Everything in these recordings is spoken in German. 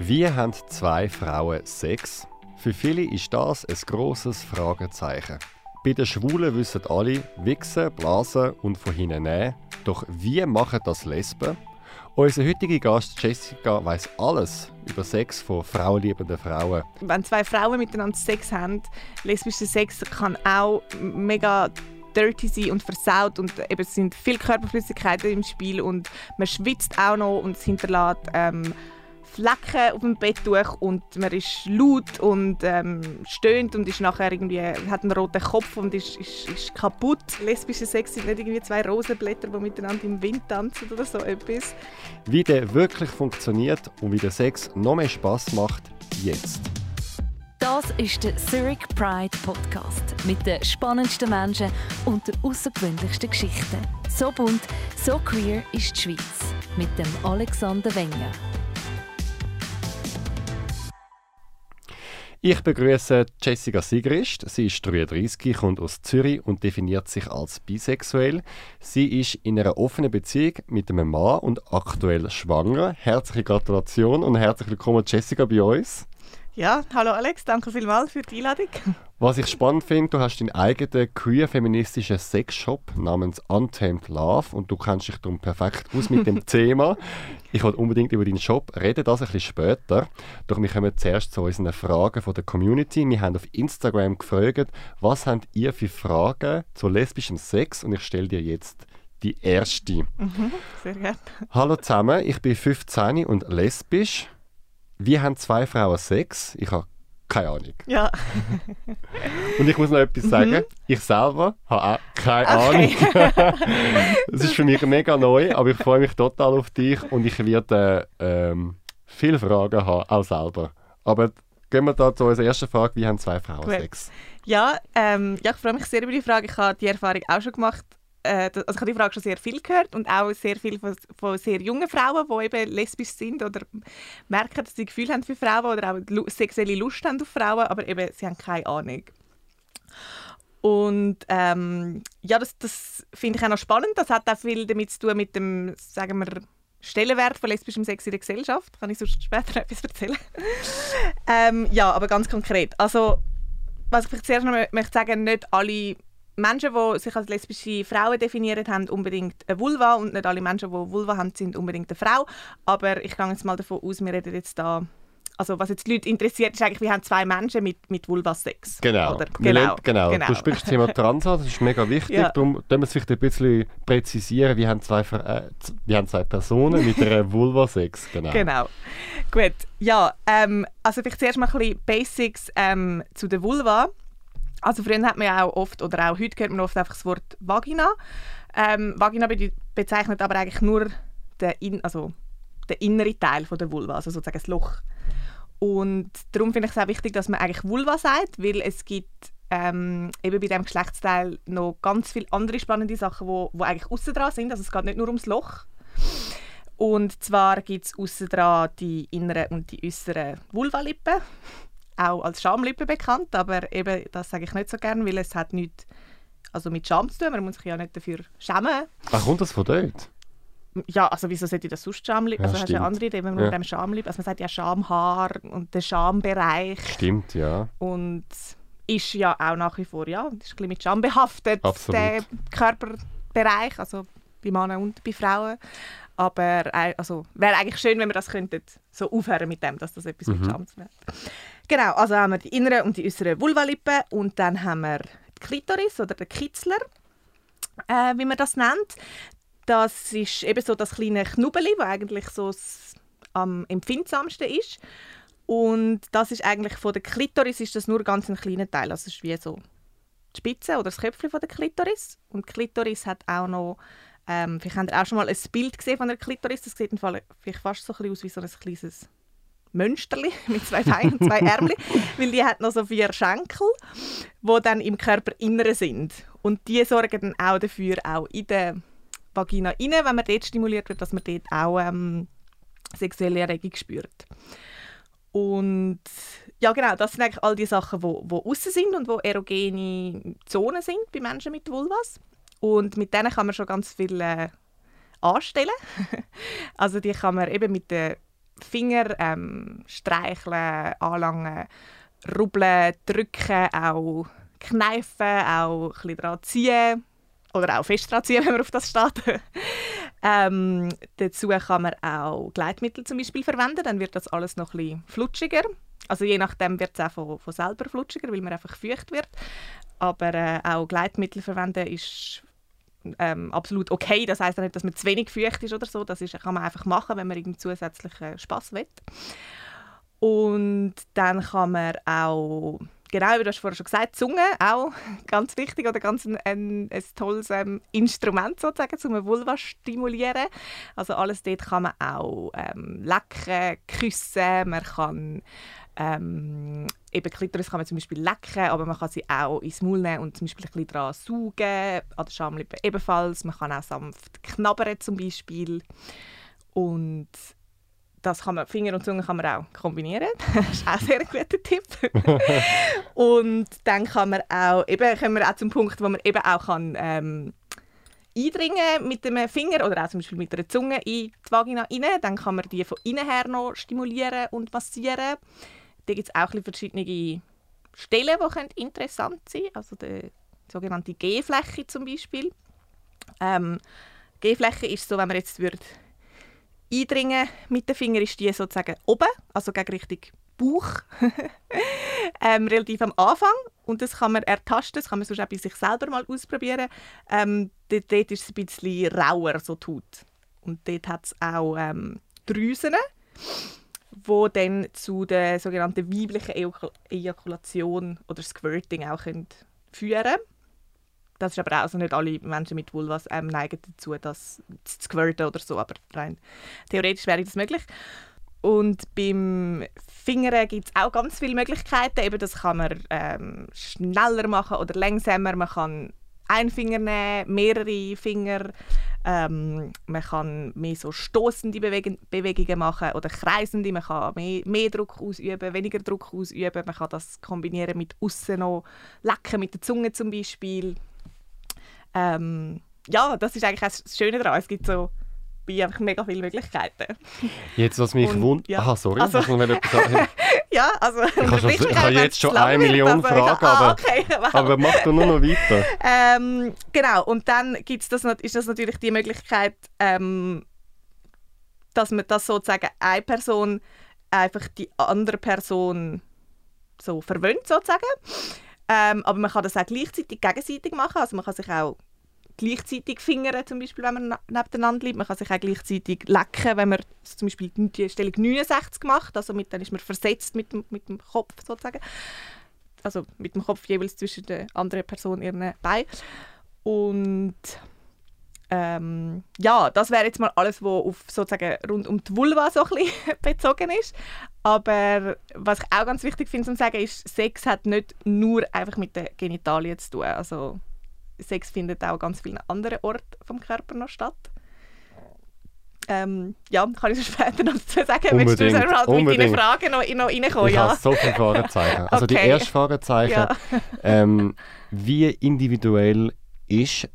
Wie haben zwei Frauen Sex? Für viele ist das ein grosses Fragezeichen. Bei den Schwulen wissen alle, wichsen, blasen und von hinten nehmen. Doch wie machen das Lesben? Unser heutiger Gast Jessica weiß alles über Sex von frauenliebenden Frauen. Wenn zwei Frauen miteinander Sex haben, lesbischer Sex kann auch mega dirty sein und versaut und eben es sind viele Körperflüssigkeiten im Spiel und man schwitzt auch noch und es hinterlässt ähm, Flecken auf dem Betttuch und man ist laut und ähm, stöhnt und ist nachher irgendwie, hat einen roten Kopf und ist, ist, ist kaputt. Lesbische Sex sind nicht irgendwie zwei Rosenblätter, die miteinander im Wind tanzen oder so etwas. Wie der wirklich funktioniert und wie der Sex noch mehr Spaß macht, jetzt. Das ist der Zurich Pride Podcast mit den spannendsten Menschen und den außergewöhnlichsten Geschichten. So bunt, so queer ist die Schweiz mit dem Alexander Wenger. Ich begrüße Jessica Sigrist. Sie ist 33, kommt aus Zürich und definiert sich als bisexuell. Sie ist in einer offenen Beziehung mit einem Mann und aktuell schwanger. Herzliche Gratulation und herzlich willkommen Jessica bei uns. Ja, hallo Alex, danke vielmals für die Einladung. Was ich spannend finde, du hast deinen eigenen queer-feministischen Sexshop namens Untamed Love und du kennst dich darum perfekt aus mit dem Thema. Ich wollte unbedingt über deinen Shop reden, das ein bisschen später. Doch wir kommen zuerst zu unseren Fragen von der Community. Wir haben auf Instagram gefragt, was habt ihr für Fragen zu lesbischem Sex und ich stelle dir jetzt die erste. Mhm, sehr gerne. Hallo zusammen, ich bin 15 und lesbisch. Wie haben zwei Frauen Sex? Ich habe keine Ahnung. Ja. Und ich muss noch etwas sagen. Mhm. Ich selber habe auch keine. Ahnung. Es ist für mich mega neu, aber ich freue mich total auf dich und ich werde ähm, viele Fragen haben, auch selber. Aber gehen wir da zu unserer ersten Frage. Wie haben zwei Frauen. Sex? Ja, ähm, ja, ich freue mich sehr über die Frage. Ich habe die Erfahrung auch schon gemacht. Äh, also ich habe die Frage schon sehr viel gehört und auch sehr viel von, von sehr jungen Frauen, die eben lesbisch sind oder merken, dass sie Gefühl haben für Frauen oder auch sexuelle Lust haben auf Frauen, aber eben sie haben keine Ahnung. Und ähm, ja, das, das finde ich auch noch spannend. Das hat auch viel damit zu tun mit dem, sagen wir, Stellenwert von lesbischem Sex in der Gesellschaft. Kann ich sonst später etwas erzählen? ähm, ja, aber ganz konkret. Also, was ich zuerst noch mö- möchte sagen, nicht alle Menschen, die sich als lesbische Frauen definieren, haben unbedingt eine Vulva und nicht alle Menschen, die Vulva haben, sind unbedingt eine Frau. Aber ich gehe jetzt mal davon aus, wir reden jetzt da also was jetzt die Leute interessiert, ist eigentlich, wir haben zwei Menschen mit, mit Vulva-Sex. Genau. Oder? Genau. genau. genau. Du sprichst das Thema Trans an, das ist mega wichtig. Ja. Darum müssen wir es vielleicht ein bisschen präzisieren. Wir haben zwei, äh, wir haben zwei Personen mit einer Vulva-Sex. Genau. Genau. Gut. Ja, ähm, also vielleicht zuerst mal ein bisschen Basics ähm, zu der Vulva. Also früher hat man ja auch oft, oder auch heute hört man oft einfach das Wort Vagina. Ähm, Vagina be bezeichnet aber eigentlich nur den, in, also den inneren Teil von der Vulva, also sozusagen das Loch. Und darum finde ich es auch wichtig, dass man eigentlich Vulva sagt, weil es gibt ähm, eben bei diesem Geschlechtsteil noch ganz viele andere spannende Sachen, wo, wo eigentlich außen dran sind. Also es geht nicht nur ums Loch. Und zwar gibt es außen dran die inneren und die äußeren Vulvalippen, auch als Schamlippe bekannt, aber eben das sage ich nicht so gern, weil es hat nichts also mit Scham zu tun. Man muss sich ja nicht dafür schämen. Ach, kommt das von dort? Ja, also wieso sollte das sonst Schamlippe? Ja, also hast du stimmt. andere Idee, wenn man Ja. mit dem Schamlippe, also man sagt ja Schamhaar und der Schambereich Stimmt, ja. und ist ja auch nach wie vor, ja, ist ein bisschen mit Scham behaftet, Absolut. der Körperbereich, also bei Männern und bei Frauen. Aber äh, also, wäre eigentlich schön, wenn wir das könnten, so aufhören mit dem, dass das etwas mit Scham zu tun hat. Genau, also haben wir die inneren und die äußeren Vulvalippen und dann haben wir die Klitoris oder den Kitzler, äh, wie man das nennt. Das ist eben so das kleine Knubbeli, das eigentlich so das am empfindsamsten ist. Und das ist eigentlich von der Klitoris ist das nur ganz ein kleiner Teil. Also es ist wie so die Spitze oder das Köpfchen von der Klitoris. Und die Klitoris hat auch noch, ähm, vielleicht habt ihr auch schon mal ein Bild gesehen von der Klitoris. Das sieht im Fall vielleicht fast so ein bisschen aus wie so ein kleines Mönsterli mit zwei Beinen und zwei Ärmchen, weil die hat noch so vier Schenkel, wo dann im Körperinneren sind. Und die sorgen dann auch dafür, auch in der Vagina rein, wenn man dort stimuliert wird, dass man dort auch ähm, sexuelle Erregung spürt. Und ja, genau, das sind eigentlich all die Sachen, die wo, wo außen sind und wo erogene Zonen sind bei Menschen mit Vulvas. Und mit denen kann man schon ganz viel äh, anstellen. also die kann man eben mit der Finger ähm, streicheln, anlangen, rubbeln, drücken, auch kneifen, auch ein bisschen dran ziehen oder auch fest dran ziehen, wenn man auf das steht. ähm, dazu kann man auch Gleitmittel zum Beispiel verwenden, dann wird das alles noch ein bisschen flutschiger. Also je nachdem wird es auch von, von selber flutschiger, weil man einfach feucht wird. Aber äh, auch Gleitmittel verwenden ist ähm, absolut okay. Das heißt nicht, dass man zu wenig feucht ist oder so. Das ist, kann man einfach machen, wenn man irgendwie zusätzlichen Spaß will. Und dann kann man auch genau, wie du hast vorher schon gesagt, Zunge auch ganz wichtig oder ganz ein, ein, ein tolles ähm, Instrument sozusagen, um Vulva zu stimulieren. Also alles dort kann man auch ähm, lecken, küssen, man kann ähm, eben Klitoris kann man zum Beispiel lecken, aber man kann sie auch ins Maul nehmen und zum Beispiel ein bisschen daran saugen, an der Schamlippe ebenfalls. Man kann auch sanft knabbern zum Beispiel und das kann man, Finger und Zunge kann man auch kombinieren. das ist auch ein sehr guter Tipp. und dann kann man auch, eben kommen wir auch zum Punkt, wo man eben auch kann, ähm, eindringen mit dem Finger oder auch zum Beispiel mit der Zunge in die Vagina rein. Dann kann man die von innen her noch stimulieren und massieren. Da gibt es auch ein verschiedene Stellen, die interessant sein können. Also die sogenannte G-Fläche zum Beispiel. Ähm, G-Fläche ist so, wenn man jetzt würde eindringen mit den Fingern ist die sozusagen oben, also gegen Richtung Bauch, ähm, relativ am Anfang. Und das kann man ertasten, das kann man sonst auch bei sich selber mal ausprobieren. Ähm, dort, dort ist es ein bisschen rauer, so Haut. Und dort hat es auch ähm, Drüsen, die dann zu der sogenannten weiblichen Ejakulation oder Squirting auch führen können. Das ist aber auch also nicht alle Menschen mit Vulvas ähm, neigen dazu, das zu squirten oder so, aber rein theoretisch wäre das möglich. Und beim Fingern gibt es auch ganz viele Möglichkeiten. Eben, das kann man ähm, schneller machen oder langsamer. Man kann einen Finger nehmen, mehrere Finger. Ähm, man kann mehr so stoßende Beweg Bewegungen machen oder kreisende. Man kann mehr, mehr, Druck ausüben, weniger Druck ausüben. Man kann das kombinieren mit außen noch lecken mit der Zunge zum Beispiel. Ähm, ja, das ist eigentlich das Schöne daran. Es gibt so bei einfach mega viele Möglichkeiten. Jetzt, was mich wundert... Ja. Aha, sorry. Also, ja, also... Ich habe, schon, ich habe jetzt schon eine Million also, Fragen, ah, aber, okay, wow. aber mach du nur noch weiter. Ähm, genau, und dann gibt's das, ist das natürlich die Möglichkeit, ähm, dass man das sozusagen eine Person einfach die andere Person so verwöhnt, sozusagen. Ähm, aber man kann das auch gleichzeitig gegenseitig machen. Also man kann sich auch gleichzeitig fingern, zum Beispiel, wenn man nebeneinander liegt. Man kann sich auch gleichzeitig lecken, wenn man zum Beispiel die Stellung 69 macht. Also mit, dann ist man versetzt mit, mit dem Kopf sozusagen. Also mit dem Kopf jeweils zwischen der anderen Person ihren Beinen. Und ähm, ja, das wäre jetzt mal alles, was auf sozusagen rund um die Vulva so ein bisschen bezogen ist. Aber was ich auch ganz wichtig finde zu sagen, ist, Sex hat nicht nur einfach mit den Genitalien zu tun. Also Sex findet auch an ganz vielen anderen Orten vom Körper noch statt. Ähm, ja, kann ich so später noch dazu sagen. Unbedingt, Willst du halt mit deinen Fragen noch, noch reinkommen? Ich ja. habe so viele Fragezeichen. Also okay. die erste Fragezeichen, ja. ähm, wie individuell ist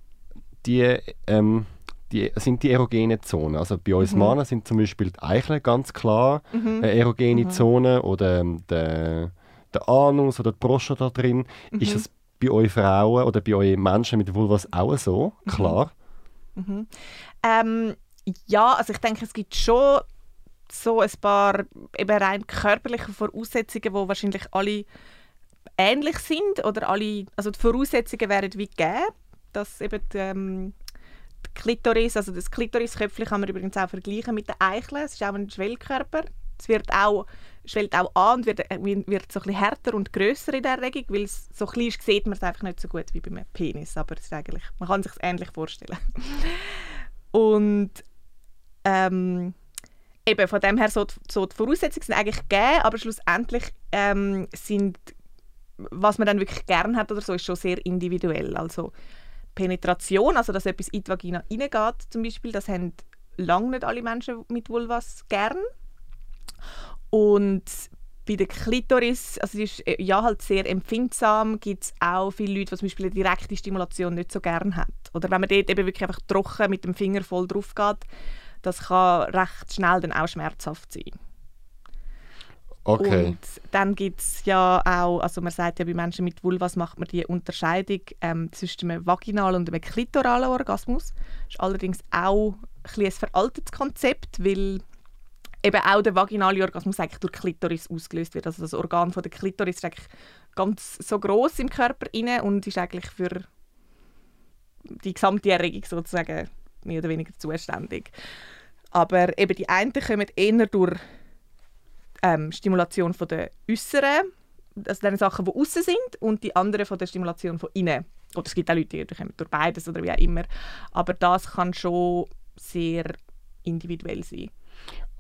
die, ähm, die, sind die erogenen Zonen. Also bei uns mhm. Männern sind zum Beispiel die Eicheln ganz klar mhm. eine erogene mhm. Zone oder ähm, der, der Anus oder die Prostata drin. Mhm. Ist das bei euch Frauen oder bei euch Menschen mit Vulvas auch so? Mhm. Klar? Mhm. Ähm, ja, also ich denke, es gibt schon so ein paar eben rein körperliche Voraussetzungen, die wahrscheinlich alle ähnlich sind oder alle, also die Voraussetzungen wären wie gegeben dass eben die, ähm, die Klitoris, also das Klitorisköpfchen kann man übrigens auch vergleichen mit den Eicheln. Es ist auch ein Schwellkörper. Es wird auch, schwellt auch an und wird, äh, wird so ein härter und grösser in der Erregung, weil es so klein ist, sieht man es einfach nicht so gut wie beim Penis, aber es ist eigentlich, man kann es sich ähnlich vorstellen. und ähm, eben von dem her so, so die Voraussetzungen sind eigentlich gegeben, aber schlussendlich ähm, sind was man dann wirklich gern hat oder so, ist schon sehr individuell. Also Penetration, also dass etwas in die Vagina reingeht zum Beispiel, das haben lange nicht alle Menschen mit Vulvas gern. Und bei der Klitoris, also sie ist äh, ja halt sehr empfindsam, gibt es auch viele Leute, die zum Beispiel eine direkte Stimulation nicht so gern haben. Oder wenn man dort eben wirklich einfach trocken mit dem Finger voll drauf geht, das kann recht schnell dann auch schmerzhaft sein. Okay. Und dann gibt es ja auch, also man sagt ja bei Menschen mit Vulvas macht man die Unterscheidung ähm, zwischen einem vaginalen und einem klitoralen Orgasmus. Das ist allerdings auch ein, ein veraltetes Konzept, weil eben auch der vaginale Orgasmus eigentlich durch Klitoris ausgelöst wird. Also das Organ von der Klitoris ist eigentlich ganz so groß im Körper inne und ist eigentlich für die gesamte Erregung sozusagen mehr oder weniger zuständig. Aber eben die einen kommen eher durch ähm, Stimulation von der äußeren, also den Sachen, die außen sind, und die anderen von der Stimulation von innen. Oder es gibt auch Leute, die kommen durch beides oder wie auch immer. Aber das kann schon sehr individuell sein.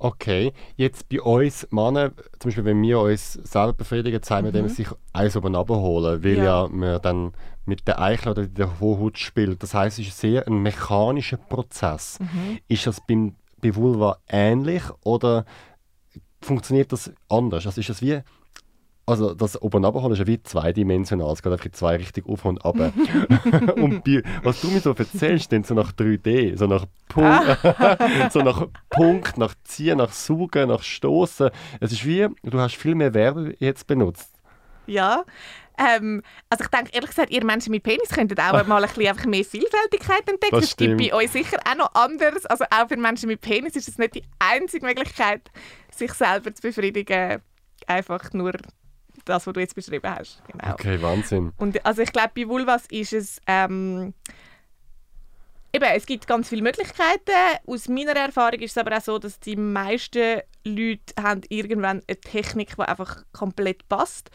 Okay, jetzt bei uns Männern, zum Beispiel wenn wir uns selber befriedigen, zeigen wir dem sich eins oben abholen, weil ja. Ja. man dann mit der Eichel oder der Vorhaut spielt. Das heißt, es ist sehr ein mechanischer Prozess. Ist das beim, bei Vulva ähnlich oder funktioniert das anders? Also ist das wie also das oben abholen ist ja wie zweidimensional. Es geht einfach in zwei Richtungen auf und ab. und bei, was du mir so erzählst, dann so nach 3D, so nach Punkt, so nach Punkt, nach Ziehen, nach Saugen, nach Stoßen. Es ist wie, du hast viel mehr Verben jetzt benutzt. Ja. Ähm, also ich denke, ehrlich gesagt, ihr Menschen mit Penis könntet auch mal ein bisschen einfach mehr Vielfältigkeit entdecken. Das es gibt bei euch sicher auch noch anderes. Also auch für Menschen mit Penis ist es nicht die einzige Möglichkeit, sich selber zu befriedigen. Einfach nur das, was du jetzt beschrieben hast. Genau. Okay, Wahnsinn. Und also ich glaube, bei Vulvas ist es ähm, eben, es gibt ganz viele Möglichkeiten. Aus meiner Erfahrung ist es aber auch so, dass die meisten Leute haben irgendwann eine Technik, die einfach komplett passt.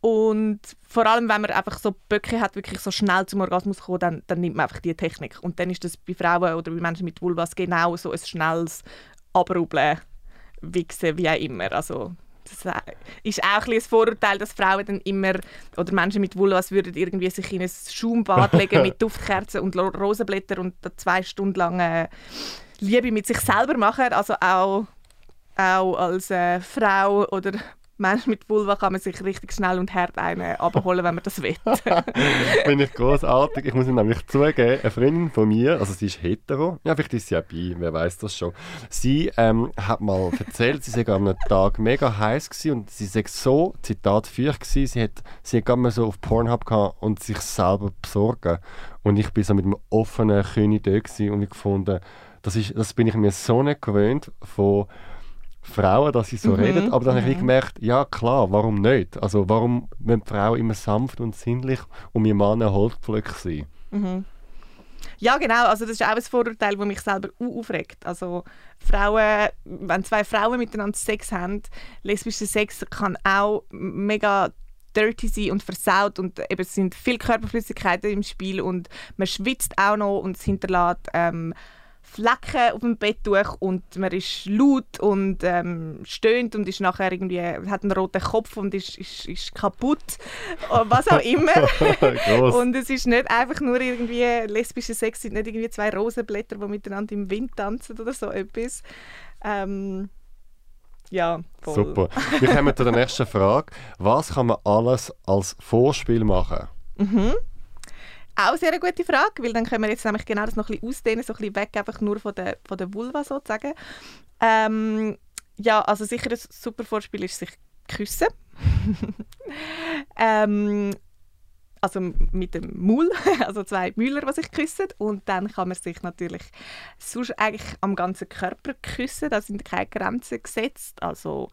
Und vor allem, wenn man einfach so Böcke hat, wirklich so schnell zum Orgasmus kommen, dann, dann nimmt man einfach die Technik. Und dann ist das bei Frauen oder bei Menschen mit Vulvas genau so ein schnelles Abrubbeln, Wichsen, wie auch immer. Also das ist auch ein, ein Vorurteil, dass Frauen dann immer, oder Menschen mit Vulvas würden irgendwie sich in ein Schaumbad legen mit Duftkerzen und Rosenblätter und zwei Stunden lang äh, Liebe mit sich selber machen. Also auch, auch als äh, Frau oder Mensch mit Vulva kann man sich richtig schnell und hart einen abholen, wenn man das will. Finde ich großartig. Ich muss nämlich zugeben, eine Freundin von mir, also sie ist hetero, ja, vielleicht ist sie auch bi, wer weiß das schon. Sie ähm, hat mal erzählt, sie sei an einem Tag mega heiß gewesen und sie sei so, Zitat, feucht gewesen, sie hat, sie hat mal so auf Pornhub gehabt und sich selber besorgen. Und ich bin so mit einem offenen König da und ich gefunden, das, ist, das bin ich mir so nicht gewöhnt von Frauen, dass sie so reden, aber dann habe ich wie gemerkt, ja klar, warum nicht? Also warum müssen Frauen immer sanft und sinnlich und wir Männer Holzpflöcke sein? Ja, genau. Also das ist auch ein Vorurteil, das mich selber au- aufregt. Also Frauen, wenn zwei Frauen miteinander Sex haben, lesbischer Sex kann auch mega dirty sein und versaut und eben es sind viele Körperflüssigkeiten im Spiel und man schwitzt auch noch und es hinterlässt ähm, Flecken auf dem Betttuch und man ist laut und ähm, stöhnt und ist nachher irgendwie, hat einen roten Kopf und ist, ist, ist kaputt, oder was auch immer. Und es ist nicht einfach nur irgendwie lesbischer Sex, sind nicht irgendwie zwei Rosenblätter, die miteinander im Wind tanzen oder so etwas. Ähm, ja, voll. Super. Wir kommen zu der nächsten Frage. Was kann man alles als Vorspiel machen? Auch sehr eine gute Frage, weil dann können wir jetzt nämlich genau das noch ein bisschen ausdehnen, so ein bisschen weg einfach nur von der, von der Vulva sozusagen. Ähm, ja, also sicher ein super Vorspiel ist sich küssen. ähm, also mit dem Maul, also zwei Müller, die sich küssen. Und dann kann man sich natürlich sonst eigentlich am ganzen Körper küssen. Da sind keine Grenzen gesetzt. Also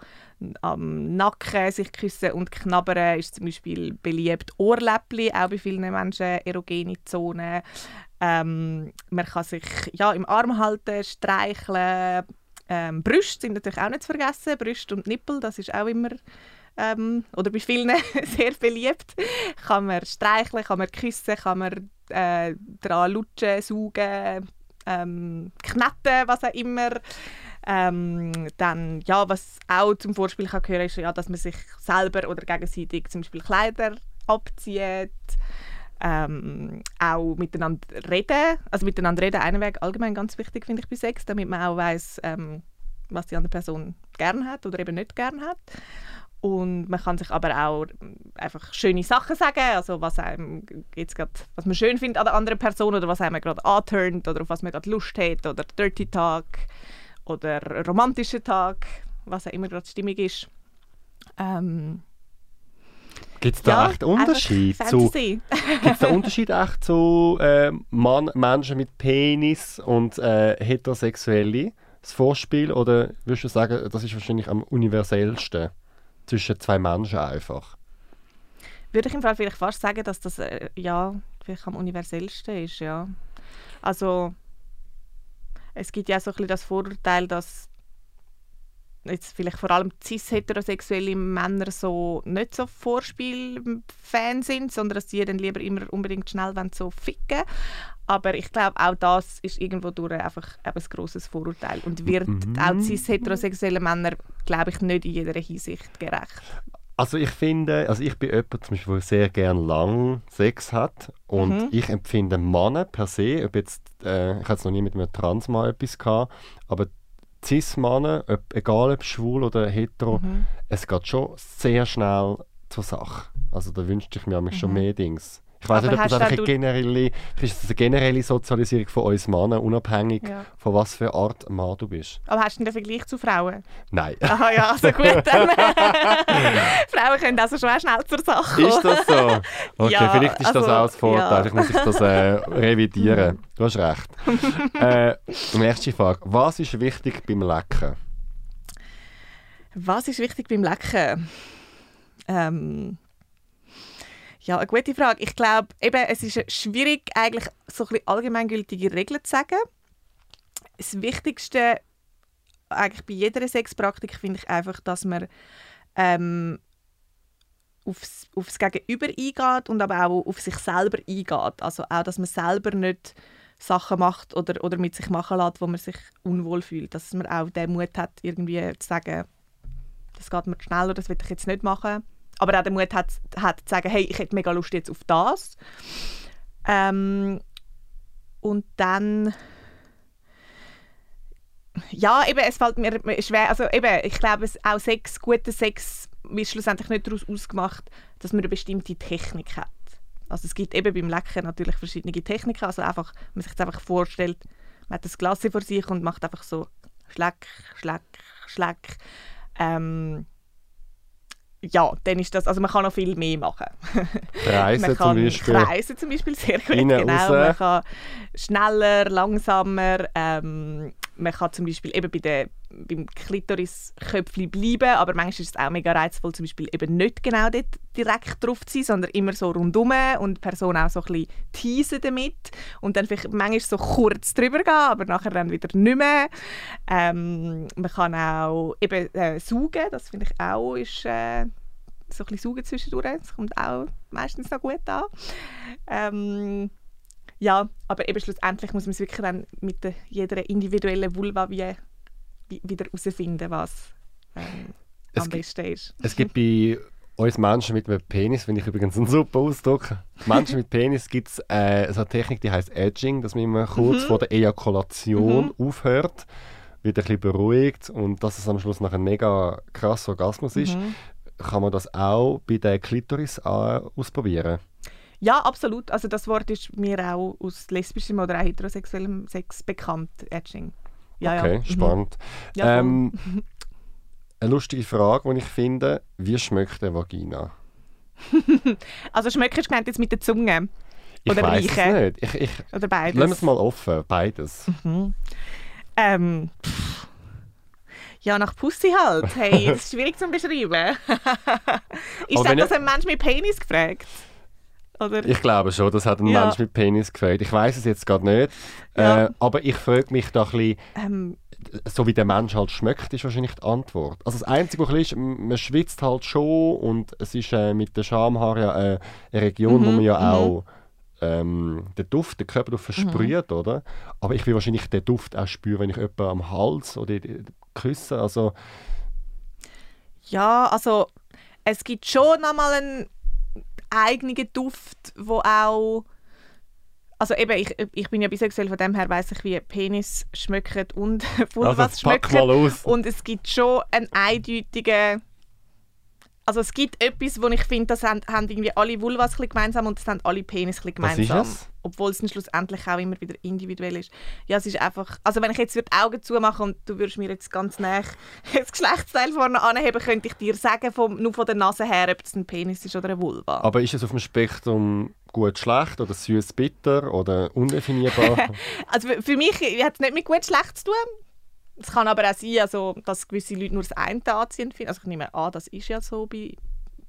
am Nacken sich küssen und knabbern ist zum Beispiel beliebt. Ohrläppli, auch bei vielen Menschen erogene Zonen. Ähm, man kann sich ja, im Arm halten, streicheln. Ähm, Brüste sind natürlich auch nicht zu vergessen. Brüste und Nippel, das ist auch immer ähm, oder bei vielen sehr beliebt. Kann man streicheln, kann man küssen, kann man äh, dran lutschen, saugen, ähm, kneten, was auch immer. Ähm, dann, ja, was auch zum Vorspiel kann gehören, ist, ja, dass man sich selber oder gegenseitig zum Beispiel Kleider abzieht. Ähm, auch miteinander reden. Also miteinander reden, einen Weg allgemein ganz wichtig, finde ich, bei Sex, damit man auch weiß, ähm, was die andere Person gern hat oder eben nicht gern hat. Und man kann sich aber auch einfach schöne Sachen sagen, also was einem jetzt grad, was man schön findet an der anderen Person oder was einem gerade anturnt oder auf was man gerade Lust hat oder Dirty Talk oder romantischer Tag, was auch immer gerade stimmig ist. Ähm, Gibt es da ja, echt Unterschied zu... Fantasy. Gibt es da Unterschied echt zu äh, Mann, Menschen mit Penis und äh, Heterosexuelle? Das Vorspiel? Oder würdest du sagen, das ist wahrscheinlich am universellsten zwischen zwei Menschen einfach? Würde ich im Fall vielleicht fast sagen, dass das äh, ja vielleicht am universellsten ist, ja. Also es gibt ja so ein bisschen das Vorurteil, dass jetzt vielleicht vor allem cis-heterosexuelle Männer so nicht so Vorspielfan sind, sondern dass die dann lieber immer unbedingt schnell so ficken aber ich glaube, auch das ist irgendwo durch einfach ein grosses Vorurteil und wird Mhm. auch cis-heterosexuelle Männer, glaube ich, nicht in jeder Hinsicht gerecht. Also ich finde, also ich bin jemand zum Beispiel, der sehr gerne lang Sex hat und Mhm. ich empfinde Männer per se, ob jetzt, äh, ich hatte noch nie mit einem Transmann etwas gehabt, aber Cis-Männer, egal ob schwul oder hetero, Mhm. es geht schon sehr schnell zur Sache. Also da wünschte ich mir nämlich schon Mhm. mehr Dings. Ich weiß nicht, ob das einfach eine generelle, ist das eine generelle Sozialisierung von uns Männern, unabhängig Ja. von was für Art Mann du bist. Aber hast du den Vergleich zu Frauen? Nein. Aha, ja, also gut. Dann. Frauen können also schon auch schnell zur Sache kommen. Ist das so? Okay, Ja, vielleicht ist das also, auch das Vorteil. ja. Vielleicht muss ich das äh, revidieren. Du hast recht. äh, nächste Frage. Was ist wichtig beim Lecken? Was ist wichtig beim Lecken? Ähm, ja, eine gute Frage. Ich glaube, eben, es ist schwierig, eigentlich so ein allgemeingültige Regeln zu sagen. Das Wichtigste eigentlich bei jeder Sexpraktik finde ich einfach, dass man ähm, aufs, aufs Gegenüber eingeht und aber auch auf sich selber eingeht. Also auch, dass man selber nicht Sachen macht oder, oder mit sich machen lässt, wo man sich unwohl fühlt. Dass man auch den Mut hat, irgendwie zu sagen, das geht mir zu schnell oder das will ich jetzt nicht machen. Aber auch den Mut hat, hat zu sagen, hey, ich hätte mega Lust jetzt auf das. Ähm, und dann ja, eben, es fällt mir schwer, also eben, ich glaube, es, auch Sex, guter Sex ist schlussendlich nicht daraus ausgemacht, dass man eine bestimmte Technik hat. Also es gibt eben beim Lecken natürlich verschiedene Techniken, also einfach, wenn man sich jetzt einfach vorstellt, man hat das Glas vor sich und macht einfach so Schleck, Schleck, Schleck. Ähm, ja, dann ist das, also man kann noch viel mehr machen. Kreisen man zum Beispiel. kreisen zum Beispiel sehr gut, genau. raus. Man kann schneller, langsamer, ähm, man kann zum Beispiel eben bei der, beim Klitorisköpfchen bleiben, aber manchmal ist es auch mega reizvoll, zum Beispiel eben nicht genau dort direkt drauf zu sein, sondern immer so rundum und die Person auch so ein bisschen teasen damit und dann vielleicht manchmal so kurz drüber gehen, aber nachher dann wieder nicht mehr. Ähm, man kann auch eben äh, saugen, das finde ich auch ist... Äh, so ein bisschen saugen zwischendurch. Das kommt auch meistens noch gut an. Ähm, ja, aber eben schlussendlich muss man es wirklich dann mit der, jeder individuellen Vulva wie, wie, wieder herausfinden, was ähm, Es am gibt- besten ist. Es gibt bei uns Menschen mit einem Penis, finde ich übrigens einen super Ausdruck. Menschen mit Penis gibt es äh, so eine Technik, die heißt Edging, dass man immer kurz Mhm. vor der Ejakulation aufhört, wird ein bisschen beruhigt und dass es am Schluss noch ein mega krasser Orgasmus ist. Mhm. Kann man das auch bei der Klitoris äh, ausprobieren? Ja, absolut. Also das Wort ist mir auch aus lesbischem oder auch heterosexuellem Sex bekannt, Edging. Ja, okay, ja. Mhm. spannend. Ja, voll. ähm, eine lustige Frage, die ich finde, wie schmeckt eine Vagina? Also schmeckt ist gemeint jetzt mit der Zunge Ich Oder weiß es nicht. Ich, ich, oder beides? wir es mal offen, beides. Ähm, pff. ja, nach Pussy halt. Hey, das ist schwierig zu beschreiben. ist das ihr- ein Mensch mit Penis gefragt? Oder? Ich glaube schon, das hat ein Ja. Mensch mit Penis gefällt. Ich weiß es jetzt gerade nicht. Ja. Äh, aber ich frage mich da ein bisschen, Ähm, so wie der Mensch halt schmeckt, ist wahrscheinlich die Antwort. Also das Einzige, was ist, man schwitzt halt schon und es ist äh, mit den Schamhaaren ja äh, eine Region, wo Mhm, man ja mhm. auch ähm, den Duft, den Körperduft versprüht, oder? Aber ich will wahrscheinlich den Duft auch spüren, wenn ich jemanden am Hals oder küsse. Also ja, also es gibt schon nochmal einen eigenen Duft, wo auch also eben, ich, ich bin ja bisexuell, von dem her weiß ich, wie Penis schmeckt und Vulvas also aus. Und es gibt schon einen eindeutigen also es gibt etwas, wo ich finde, das haben, haben irgendwie alle Vulvas ein gemeinsam und das haben alle Penis ein bisschen Was ist gemeinsam. es? Obwohl es dann schlussendlich auch immer wieder individuell ist. Ja, es ist einfach, also wenn ich jetzt die Augen zumache und du würdest mir jetzt ganz nah das Geschlechtsteil vorne anheben, könnte ich dir sagen, vom, nur von der Nase her, ob das ein Penis ist oder eine Vulva. Aber ist es auf dem Spektrum gut, schlecht oder süß, bitter oder undefinierbar? Also für, für mich hat es nicht mit gut schlecht zu tun. Es kann aber auch sein, also, dass gewisse Leute nur das eine anziehend finden. Also ich nehme an, das ist ja so bei,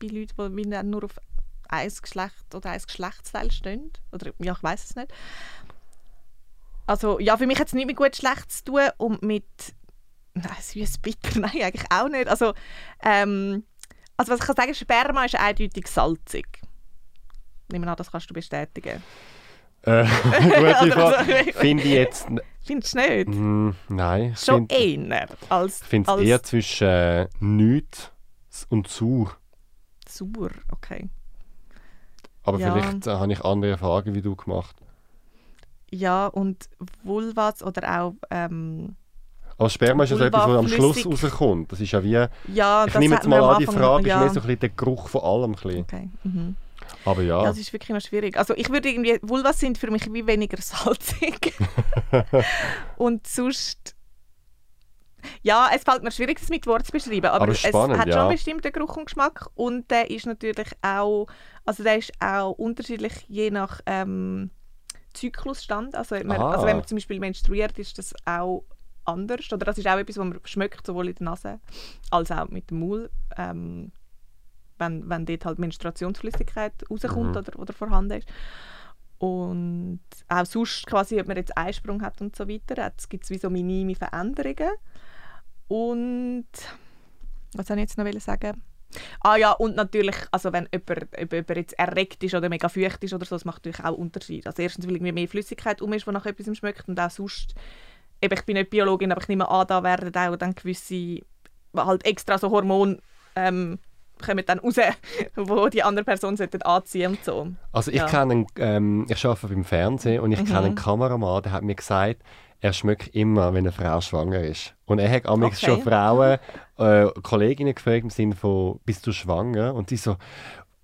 bei Leuten, die nur auf ein Geschlecht oder ein Geschlechtsteil stehen. Oder ja, ich weiß es nicht. Also ja, für mich hat es nicht mit gut schlecht zu tun und mit nein, süß bitter, nein, eigentlich auch nicht. Also, ähm, also was ich kann sagen, Sperma ist eindeutig salzig. Ich nehme an, das kannst du bestätigen. äh, gute Also, Frage. Finde ich jetzt... Findest du nicht? Hm, nein. Ich Schon finde eher als, es als eher zwischen äh, nichts und sauer. sauer. Okay. Aber Ja. vielleicht äh, habe ich andere Erfahrungen wie du gemacht. Ja, und Vulvas oder auch... Ähm, Aber Sperma ist ja so etwas, was am Schluss rauskommt. Das ist ja wie... ja, Ich nehme jetzt mal an, die Frage ist ja. mehr so ein bisschen der Geruch von allem. Ein bisschen. Okay. Mhm. Aber ja, Ja, das ist wirklich noch schwierig. Also ich würde irgendwie, Vulvas sind für mich wie weniger salzig. und sonst... Ja, es fällt mir schwierig, das mit Worten zu beschreiben, aber, Aber es spannend, hat ja. schon einen bestimmten Geruch und Geschmack und der ist natürlich auch, also der ist auch unterschiedlich je nach ähm, Zyklusstand. Also, man, Ah. also wenn man zum Beispiel menstruiert, ist das auch anders. Oder das ist auch etwas, was man schmeckt, sowohl in der Nase als auch mit dem Maul. Ähm, wenn, wenn dort halt Menstruationsflüssigkeit rauskommt Mhm. oder, oder vorhanden ist. Und auch sonst quasi, ob man jetzt Eisprung hat und so weiter, es gibt wie so minime Veränderungen. Und was soll ich jetzt noch sagen? Ah ja, und natürlich, also wenn jemand, jemand jetzt erregt ist oder mega feucht ist oder so, das macht natürlich auch Unterschied. Also erstens, weil irgendwie mehr Flüssigkeit um ist, die nach etwas schmeckt und auch sonst, eben, ich bin nicht Biologin, aber ich nehme an, da werden auch dann gewisse, halt extra so Hormone ähm, kommen dann raus, wo die andere Person anziehen und so. also ich ja. kenne ähm, ich arbeite beim Fernsehen und ich Mhm. kenne einen Kameramann, der hat mir gesagt, er schmeckt immer, wenn eine Frau schwanger ist. Und er hat Okay. schon Frauen, äh, Kolleginnen gefragt im Sinne von, bist du schwanger? Und die so,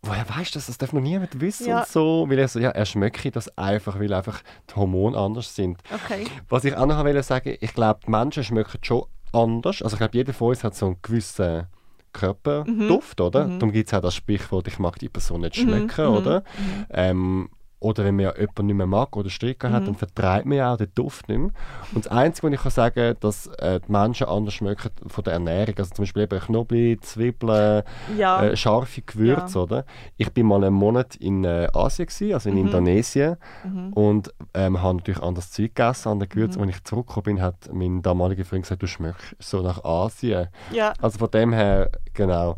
woher weißt du das? Das darf noch niemand wissen Ja. und so. Weil er so, ja, er schmecke das einfach, weil einfach die Hormone anders sind. Okay. Was ich auch noch wollte sagen, ich glaube, die Menschen schmecken schon anders. Also ich glaube, jeder von uns hat so einen gewissen Körperduft, oder? Darum gibt es auch das Sprichwort, ich mag die Person nicht schmecken, mhm, oder? Ähm, oder wenn man ja jemanden nicht mehr mag oder Stricken hat, dann vertreibt man ja auch den Duft nicht mehr. Und das Einzige, was ich kann sagen kann, dass äh, die Menschen anders schmecken von der Ernährung, also zum Beispiel eben Knoblauch, Zwiebeln, Ja. äh, scharfe Gewürze, Ja. oder? Ich bin mal einen Monat in äh, Asien, gewesen, also in Mhm. Indonesien, und ähm, habe natürlich anderes Zeug gegessen, andere Gewürze. Mhm. Als ich zurückgekommen bin, hat mein damaliger Freund gesagt, du schmeckst so nach Asien. ja. Also von dem her, genau.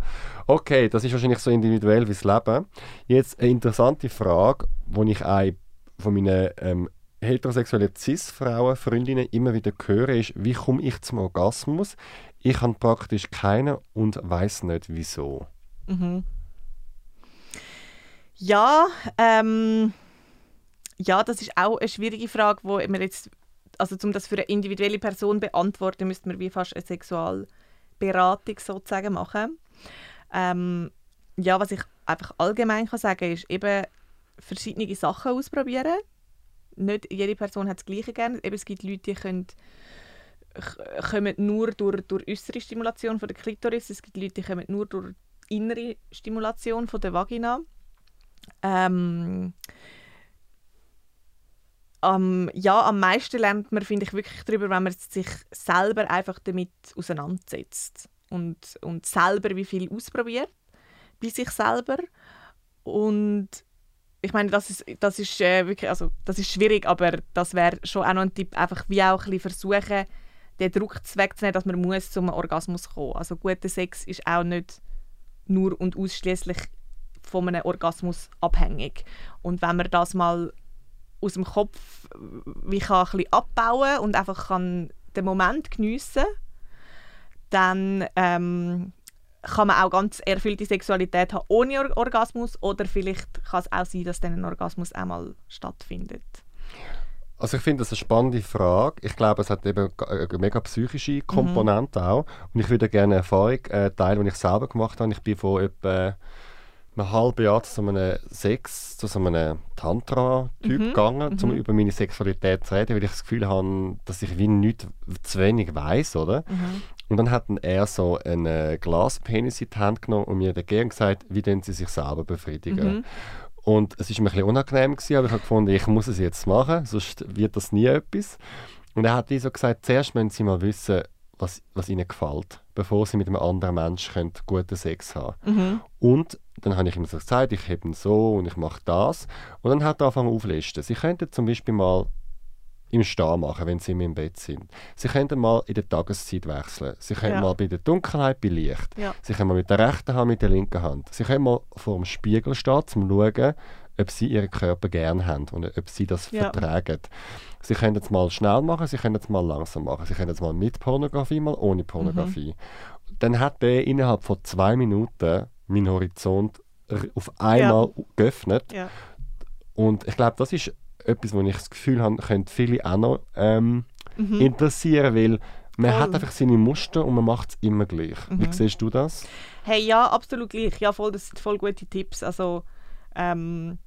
Okay, das ist wahrscheinlich so individuell wie das Leben. Jetzt eine interessante Frage, die ich auch von meinen ähm, heterosexuellen Cis-Frauen, Freundinnen immer wieder höre, ist, wie komme ich zum Orgasmus? Ich habe praktisch keinen und weiß nicht wieso. Mhm. Ja, ähm, ja, das ist auch eine schwierige Frage, wo man jetzt, also um das für eine individuelle Person beantworten, müsste man wie fast eine Sexualberatung sozusagen machen. Ähm, ja, was ich einfach allgemein kann sagen, ist eben verschiedene Sachen ausprobieren. Nicht jede Person hat das Gleiche gerne. Eben, es gibt Leute, die können kommen nur durch, durch äußere Stimulation von der Klitoris. Es gibt Leute, die kommen nur durch innere Stimulation von der Vagina. Ähm, am, ja, am meisten lernt man, finde ich, wirklich darüber, wenn man sich selber einfach damit auseinandersetzt und, und selber wie viel ausprobiert bei sich selber und ich meine, das ist, das ist äh, wirklich, also das ist schwierig, aber das wäre schon auch noch ein Tipp, einfach wie auch ein versuchen, den Druck wegzunehmen, dass man muss zum Orgasmus kommen. Also guter Sex ist auch nicht nur und ausschließlich von einem Orgasmus abhängig. Und wenn man das mal aus dem Kopf äh, wie kann ein bisschen abbauen und einfach kann den Moment geniessen, dann ähm, kann man auch ganz erfüllte Sexualität haben ohne Or Orgasmus oder vielleicht kann es auch sein, dass dann ein Orgasmus auch mal stattfindet. Also ich finde das eine spannende Frage. Ich glaube, es hat eben eine mega psychische Komponente mhm. auch. Und ich würde gerne eine Erfahrung äh, teilen, die ich selber gemacht habe. Ich bin vor etwa einem halben Jahr zu so einem Sex, zu so einem Tantra-Typ mhm. gegangen, um mhm. über meine Sexualität zu reden, weil ich das Gefühl habe, dass ich wie nichts zu wenig weiß, oder? Mhm. Und dann hat er so einen Glaspenis in die Hand genommen und mir dagegen gesagt, wie denn sie sich selber befriedigen. Mhm. Und es war mir ein bisschen unangenehm, gewesen, aber ich habe gefunden, ich muss es jetzt machen, sonst wird das nie etwas. Und er hat so gesagt, zuerst müssen sie mal wissen, was, was ihnen gefällt, bevor sie mit einem anderen Menschen guten Sex haben mhm. Und dann habe ich ihm so gesagt, ich habe so und ich mache das. Und dann hat er angefangen auflisten. Sie könnten zum Beispiel mal im Stehen machen, wenn sie im Bett sind. Sie können mal in der Tageszeit wechseln. Sie können ja. mal bei der Dunkelheit bei Licht. Ja. Sie können mal mit der rechten Hand, mit der linken Hand. Sie können mal vor dem Spiegel stehen, um zu schauen, ob sie ihren Körper gerne haben und ob sie das ja. vertragen. Sie können es mal schnell machen, sie können es mal langsam machen. Sie können es mal mit Pornografie, mal ohne Pornografie. Mhm. Dann hat er innerhalb von zwei Minuten meinen Horizont auf einmal ja. geöffnet. Ja. Und ich glaube, das ist etwas, wo ich das Gefühl habe, könnte viele auch noch ähm, mhm. interessieren, weil man voll. hat einfach seine Muster und man macht es immer gleich. Mhm. Wie siehst du das? Hey, ja, absolut gleich. Ja, voll, das sind voll gute Tipps. Also, ähm,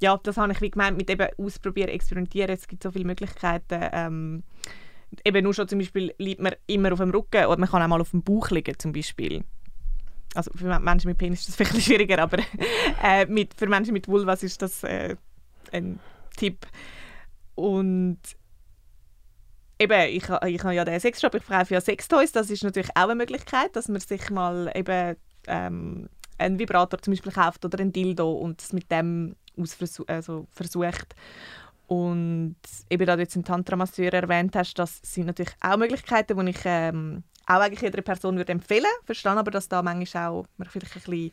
ja, das habe ich wie gemeint mit eben ausprobieren, experimentieren. Es gibt so viele Möglichkeiten. Ähm, eben nur schon zum Beispiel liegt man immer auf dem Rücken oder man kann auch mal auf dem Bauch liegen zum Beispiel. Also für Menschen mit Penis ist das vielleicht schwieriger, aber äh, mit, für Menschen mit Vulvas ist das äh, ein Tipp. Und eben, ich, ich habe ja den Sexshop, ich verkaufe ja Sextoys, das ist natürlich auch eine Möglichkeit, dass man sich mal eben ähm, einen Vibrator zum Beispiel kauft oder ein Dildo und es mit dem also versucht. Und eben, da du jetzt einen Tantra-Masseur erwähnt hast, das sind natürlich auch Möglichkeiten, die ich ähm, auch eigentlich jeder Person würde empfehlen würde. Verstehe aber, dass da manchmal auch man vielleicht ein bisschen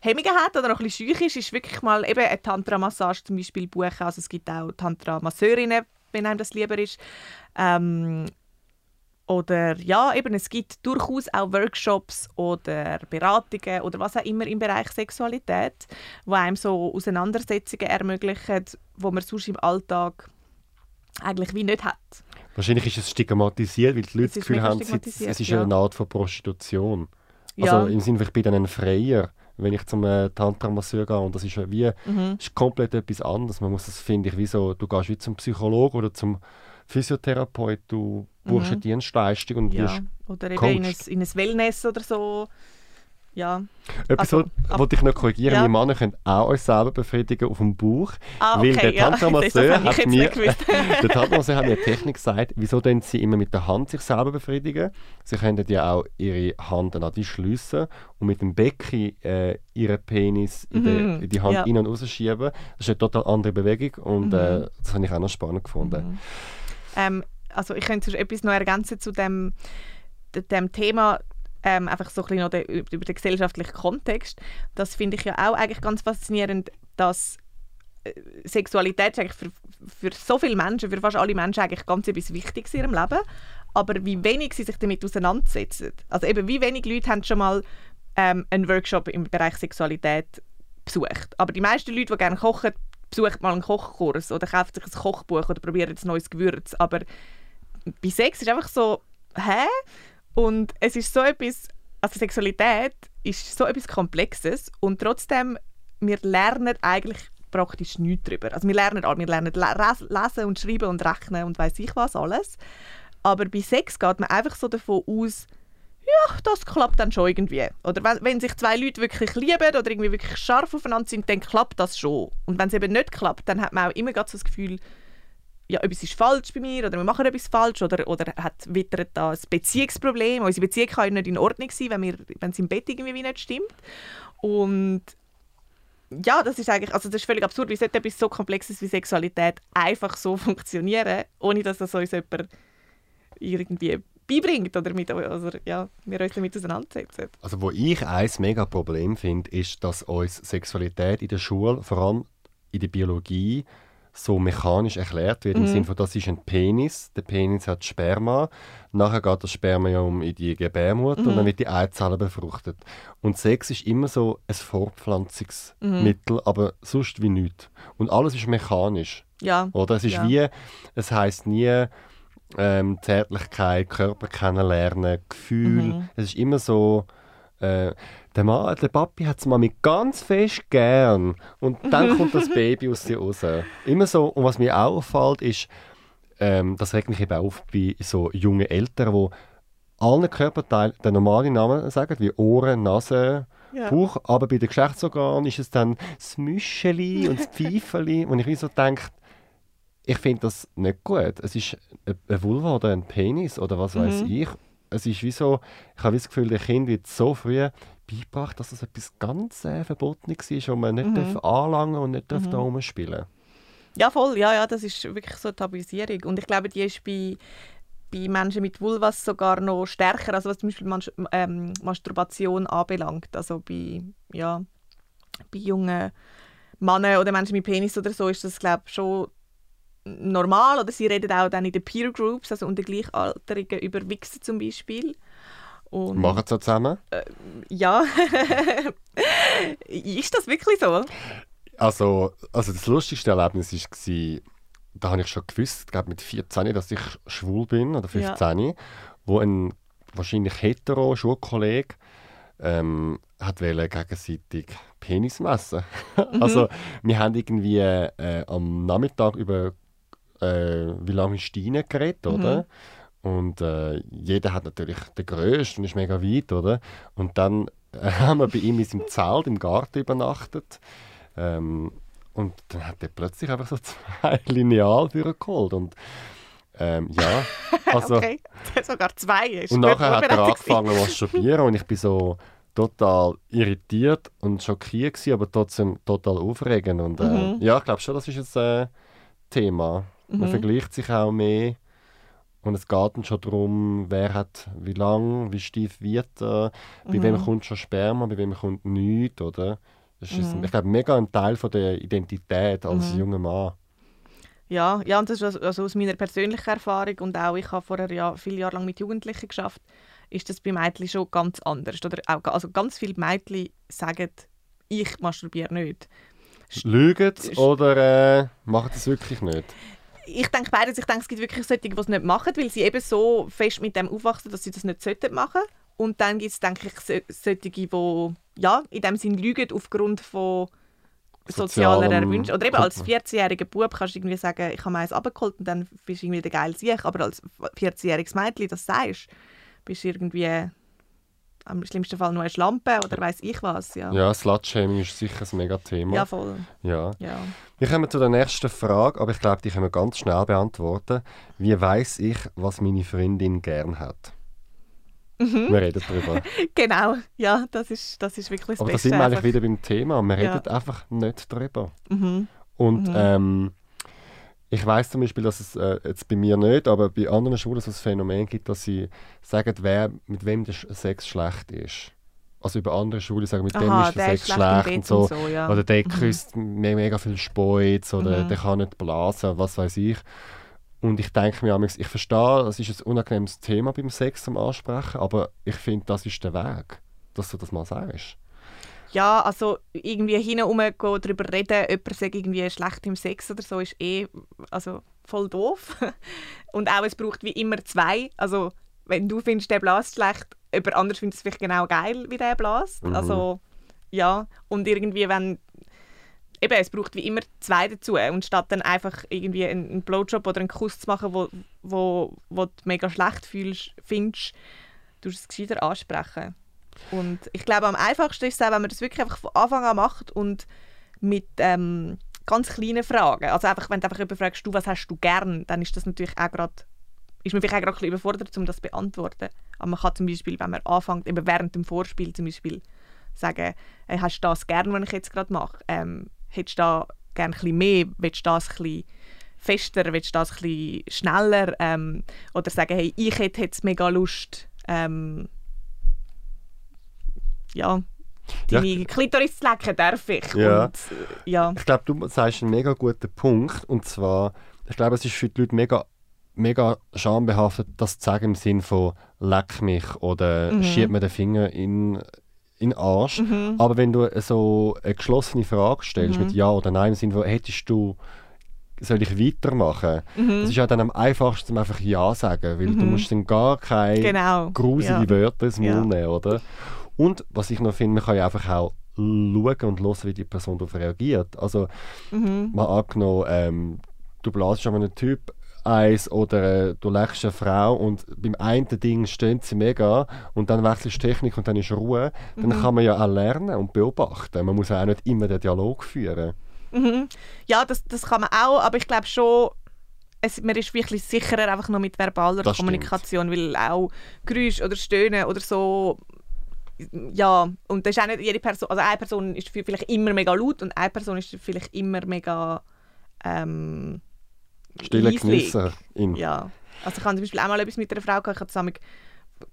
Hemmungen hat oder noch ein bisschen schüch ist, ist wirklich mal eben eine Tantra-Massage zum Beispiel buchen. Also es gibt auch Tantra-Masseurinnen, wenn einem das lieber ist. Ähm, oder ja, eben, es gibt durchaus auch Workshops oder Beratungen oder was auch immer im Bereich Sexualität, wo einem so Auseinandersetzungen ermöglichen, wo man sonst im Alltag eigentlich wie nicht hat. Wahrscheinlich ist es stigmatisiert, weil die Leute das Gefühl haben, es ist ja. eine Art von Prostitution. Also ja. im Sinne, ich bin dann ein Freier wenn ich zum äh, Tantra-Masseur gehe. Und das ist wie mhm. ist komplett etwas anderes. Man muss das, finde ich, wie so, du gehst wie zum Psychologen oder zum Physiotherapeut, du buchst mhm. eine Dienstleistung und ja. wirst Oder eben in ein, in ein Wellness oder so ja. Etwas also, wollte ich noch korrigieren. Ja. Wir Männer können auch uns selber befriedigen auf dem Bauch. Ah, okay, weil der ja. Tantra-Masseur hat, mir, der Tantra hat mir eine Technik gesagt, wieso denn sie immer mit der Hand sich selber befriedigen. Sie können ja auch ihre Hand an die schliessen und mit dem Becken äh, ihren Penis in, die, mhm. in die Hand ja. rein und rausschieben. Das ist eine total andere Bewegung und äh, mhm. äh, das habe ich auch noch spannend gefunden. Mhm. Ähm, also ich könnte etwas noch ergänzen zu dem, dem Thema ähm, einfach so ein bisschen noch den, über den gesellschaftlichen Kontext. Das finde ich ja auch eigentlich ganz faszinierend, dass äh, Sexualität eigentlich für, für so viele Menschen, für fast alle Menschen eigentlich ganz etwas Wichtiges in ihrem Leben. Aber wie wenig sie sich damit auseinandersetzen. Also eben, wie wenig Leute haben schon mal ähm, einen Workshop im Bereich Sexualität besucht. Aber die meisten Leute, die gerne kochen, besuchen mal einen Kochkurs oder kaufen sich ein Kochbuch oder probieren ein neues Gewürz. Aber bei Sex ist einfach so, hä? Und es ist so etwas, also Sexualität ist so etwas Komplexes und trotzdem, wir lernen eigentlich praktisch nichts darüber. Also wir lernen wir lernen lesen und schreiben und rechnen und weiß ich was alles. Aber bei Sex geht man einfach so davon aus, ja, das klappt dann schon irgendwie. Oder wenn, wenn sich zwei Leute wirklich lieben oder irgendwie wirklich scharf aufeinander sind, dann klappt das schon. Und wenn es eben nicht klappt, dann hat man auch immer so das Gefühl, ja, etwas ist falsch bei mir oder wir machen etwas falsch oder, oder hat wittert da ein Beziehungsproblem. Unsere Beziehung kann ja nicht in Ordnung sein, wenn, wir, wenn es im Bett irgendwie nicht stimmt. Und ja, das ist eigentlich, also das ist völlig absurd, wie sollte etwas so Komplexes wie Sexualität einfach so funktionieren, ohne dass das uns jemand irgendwie beibringt oder mit, also, ja, wir uns damit auseinandersetzen. Also wo ich ein mega Problem finde, ist, dass uns Sexualität in der Schule, vor allem in der Biologie, so mechanisch erklärt wird, mhm. im Sinne von, das ist ein Penis, der Penis hat Sperma, nachher geht das Spermium in die Gebärmutter mhm. und dann wird die Eizelle befruchtet. Und Sex ist immer so ein Fortpflanzungsmittel, mhm. aber sonst wie nichts. Und alles ist mechanisch. Ja. Oder? Es ist Ja. wie, es heißt nie ähm, Zärtlichkeit, Körper kennenlernen, Gefühl. Mhm. Es ist immer so, äh, der, Mann, der Papi hat es Mami ganz fest gern und dann kommt das Baby aus ihr raus. Immer so. Und was mir auch auffällt, ist, ähm, das regt mich eben auf bei so jungen Eltern, die allen Körperteilen den normalen Namen sagen, wie Ohren, Nase, Ja. Bauch, aber bei den Geschlechtsorganen ist es dann das Müscheli und das Pfeifeli. und ich so denke, ich finde das nicht gut. Es ist eine- eine Vulva oder ein Penis oder was weiß Mhm. ich. Es ist wie so, ich habe das Gefühl, der Kind wird so früh beigebracht, dass das etwas ganz äh, Verbotenes ist, wo man nicht Mhm. anlangen und nicht Mhm. da rumspielen Ja, voll. Ja, ja, das ist wirklich so eine Tabuisierung. Und ich glaube, die ist bei, bei Menschen mit Vulvas sogar noch stärker, also was zum Beispiel Mas ähm, Masturbation anbelangt. Also bei, ja, bei jungen Männern oder Menschen mit Penis oder so ist das, glaube ich, schon normal. Oder sie reden auch dann in den Peer Groups, also unter Gleichaltrigen, über Wichsen zum Beispiel. Und, Machen sie zusammen? Ja. ist das wirklich so? Also, also das lustigste Erlebnis war, da habe ich schon gewusst, glaube mit 14, dass ich schwul bin, oder 15, wo ein wahrscheinlich hetero Schulkollege ähm, hat wollte gegenseitig Penis messen. also wir haben irgendwie äh, am Nachmittag über äh, wie lange ist Steine geredet, oder? Und äh, jeder hat natürlich den grössten und ist mega weit, oder? Und dann äh, haben wir bei ihm in seinem Zelt im Garten übernachtet. Ähm, und dann hat er plötzlich einfach so zwei Lineal geholt. Und ähm, ja, also. okay. Sogar zwei. Ist Und nachher hat er angefangen zu masturbieren und ich bin so total irritiert und schockiert gewesen, aber trotzdem total aufregend. Und äh, Mhm. ja, ich glaube schon, das ist jetzt ein äh, Thema. Man Mhm. vergleicht sich auch mehr und es geht dann schon darum, wer hat wie lang, wie steif wird er, bei Mhm. wem kommt schon Sperma, bei wem kommt nichts, oder? Das ist, Mhm. ich glaube, mega ein Teil von der Identität als Mhm. junger Mann. Ja, ja, und das ist also- aus meiner persönlichen Erfahrung und auch ich habe vorher ja viele Jahre lang mit Jugendlichen geschafft, ist das bei Mädchen schon ganz anders. Oder auch, also ganz viele Mädchen sagen, ich masturbiere nicht. Lügen oder äh, machen es wirklich nicht? Ich denke beides. Ich denke, es gibt wirklich solche, die es nicht machen, weil sie eben so fest mit dem aufwachsen, dass sie das nicht sollten machen. Und dann gibt es, denke ich, so- solche, die ja, in dem Sinn lügen aufgrund von sozialer Erwünsche. Oder eben als 14-jähriger Bub kannst du irgendwie sagen, ich habe eins abgeholt und dann bist du irgendwie der geile Sieg. Aber als 14-jähriges Mädchen das sagst, bist du irgendwie am schlimmsten Fall nur eine Schlampe oder weiß ich was. Ja, Ja, Slutshaming ist sicher ein mega Thema. ja voll. Ja. Ja. Wir kommen zu der nächsten Frage, aber ich glaube, die können wir ganz schnell beantworten. Wie weiß ich, was meine Freundin gern hat? Mhm. Wir reden darüber. Genau, ja, das ist, das ist wirklich das Aber da sind wir eigentlich wieder beim Thema. Wir Ja. reden einfach nicht darüber. Mhm. Und Mhm. ähm, ich weiß zum Beispiel, dass es äh, jetzt bei mir nicht, aber bei anderen Schulen so ein Phänomen gibt, dass sie sagen, wer, mit wem der Sex schlecht ist. Also über andere Schulen sagen, mit dem Aha, ist der der Sex ist schlecht und so. und so, ja. Oder der Mhm. küsst me mega viel Speuz oder Mhm. der kann nicht blasen, was weiß ich. Und ich denke mir, manchmal, ich verstehe, das ist ein unangenehmes Thema beim Sex zum Ansprechen, aber ich finde, das ist der Weg, dass du das mal sagst. Ja, also irgendwie hinum darüber reden, jemand sagt irgendwie schlecht im Sex oder so, ist eh also voll doof. Und auch, es braucht wie immer zwei. Also, wenn du findest, der blast schlecht, jemand anderes findet es vielleicht genau geil, wie der blast. Mhm. Also, ja. Und irgendwie, wenn... Eben, es braucht wie immer zwei dazu. Und statt dann einfach irgendwie einen, einen Blowjob oder einen Kuss zu machen, wo, wo, wo du mega schlecht fühlst, findest, du es gescheiter ansprechen. Und ich glaube, am einfachsten ist es auch, wenn man das wirklich einfach von Anfang an macht und mit ähm, ganz kleinen Fragen. Also einfach, wenn du einfach jemanden fragst, du, was hast du gern, dann ist das natürlich auch gerade ist man vielleicht auch gerade überfordert, um das zu beantworten. Aber man kann zum Beispiel, wenn man anfängt, eben während dem Vorspiel zum Beispiel sagen, hey, hast du das gern, was ich jetzt gerade mache? Ähm, hättest du da gerne ein mehr? Willst du das ein fester? Willst du das ein schneller? Ähm, oder sagen, hey, ich hätte jetzt mega Lust, ähm, ja, Ja, deine Klitoris zu lecken, darf ich? Ja. Und, äh, ja. Ich glaube, du sagst einen mega guten Punkt. Und zwar, ich glaube, es ist für die Leute mega, mega schambehaftet, das zu sagen im Sinn von «leck mich» oder Mhm. «schieb mir den Finger in, in den Arsch». Mhm. Aber wenn du so eine geschlossene Frage stellst Mhm. mit «ja» oder «nein», im Sinne von «hättest du soll ich weitermachen? Mhm. Es ist ja dann am einfachsten, einfach Ja sagen, weil du musst dann gar keine Genau. gruselige Ja. Wörter ins Mund Ja. nehmen, oder? Und was ich noch finde, man kann ja einfach auch schauen und hören, wie die Person darauf reagiert. Also Mhm. mal angenommen, ähm, du blasst an einem Typ eins oder äh, du lächst eine Frau und beim einen Ding stöhnt sie mega und dann wechselst du Technik und dann ist Ruhe, dann Mhm. kann man ja auch lernen und beobachten. Man muss ja auch nicht immer den Dialog führen. Mhm. Ja, das, das kann man auch, aber ich glaube schon, es, man ist wirklich sicherer einfach noch mit verbaler Das Kommunikation, weil auch Geräusche oder Stöhnen oder so, ja, und das ist auch nicht jede Person, also eine Person ist vielleicht immer mega laut und eine Person ist vielleicht immer mega ähm, Stille. In. Ja, also ich habe zum Beispiel auch mal etwas mit einer Frau gehabt, ich habe das damals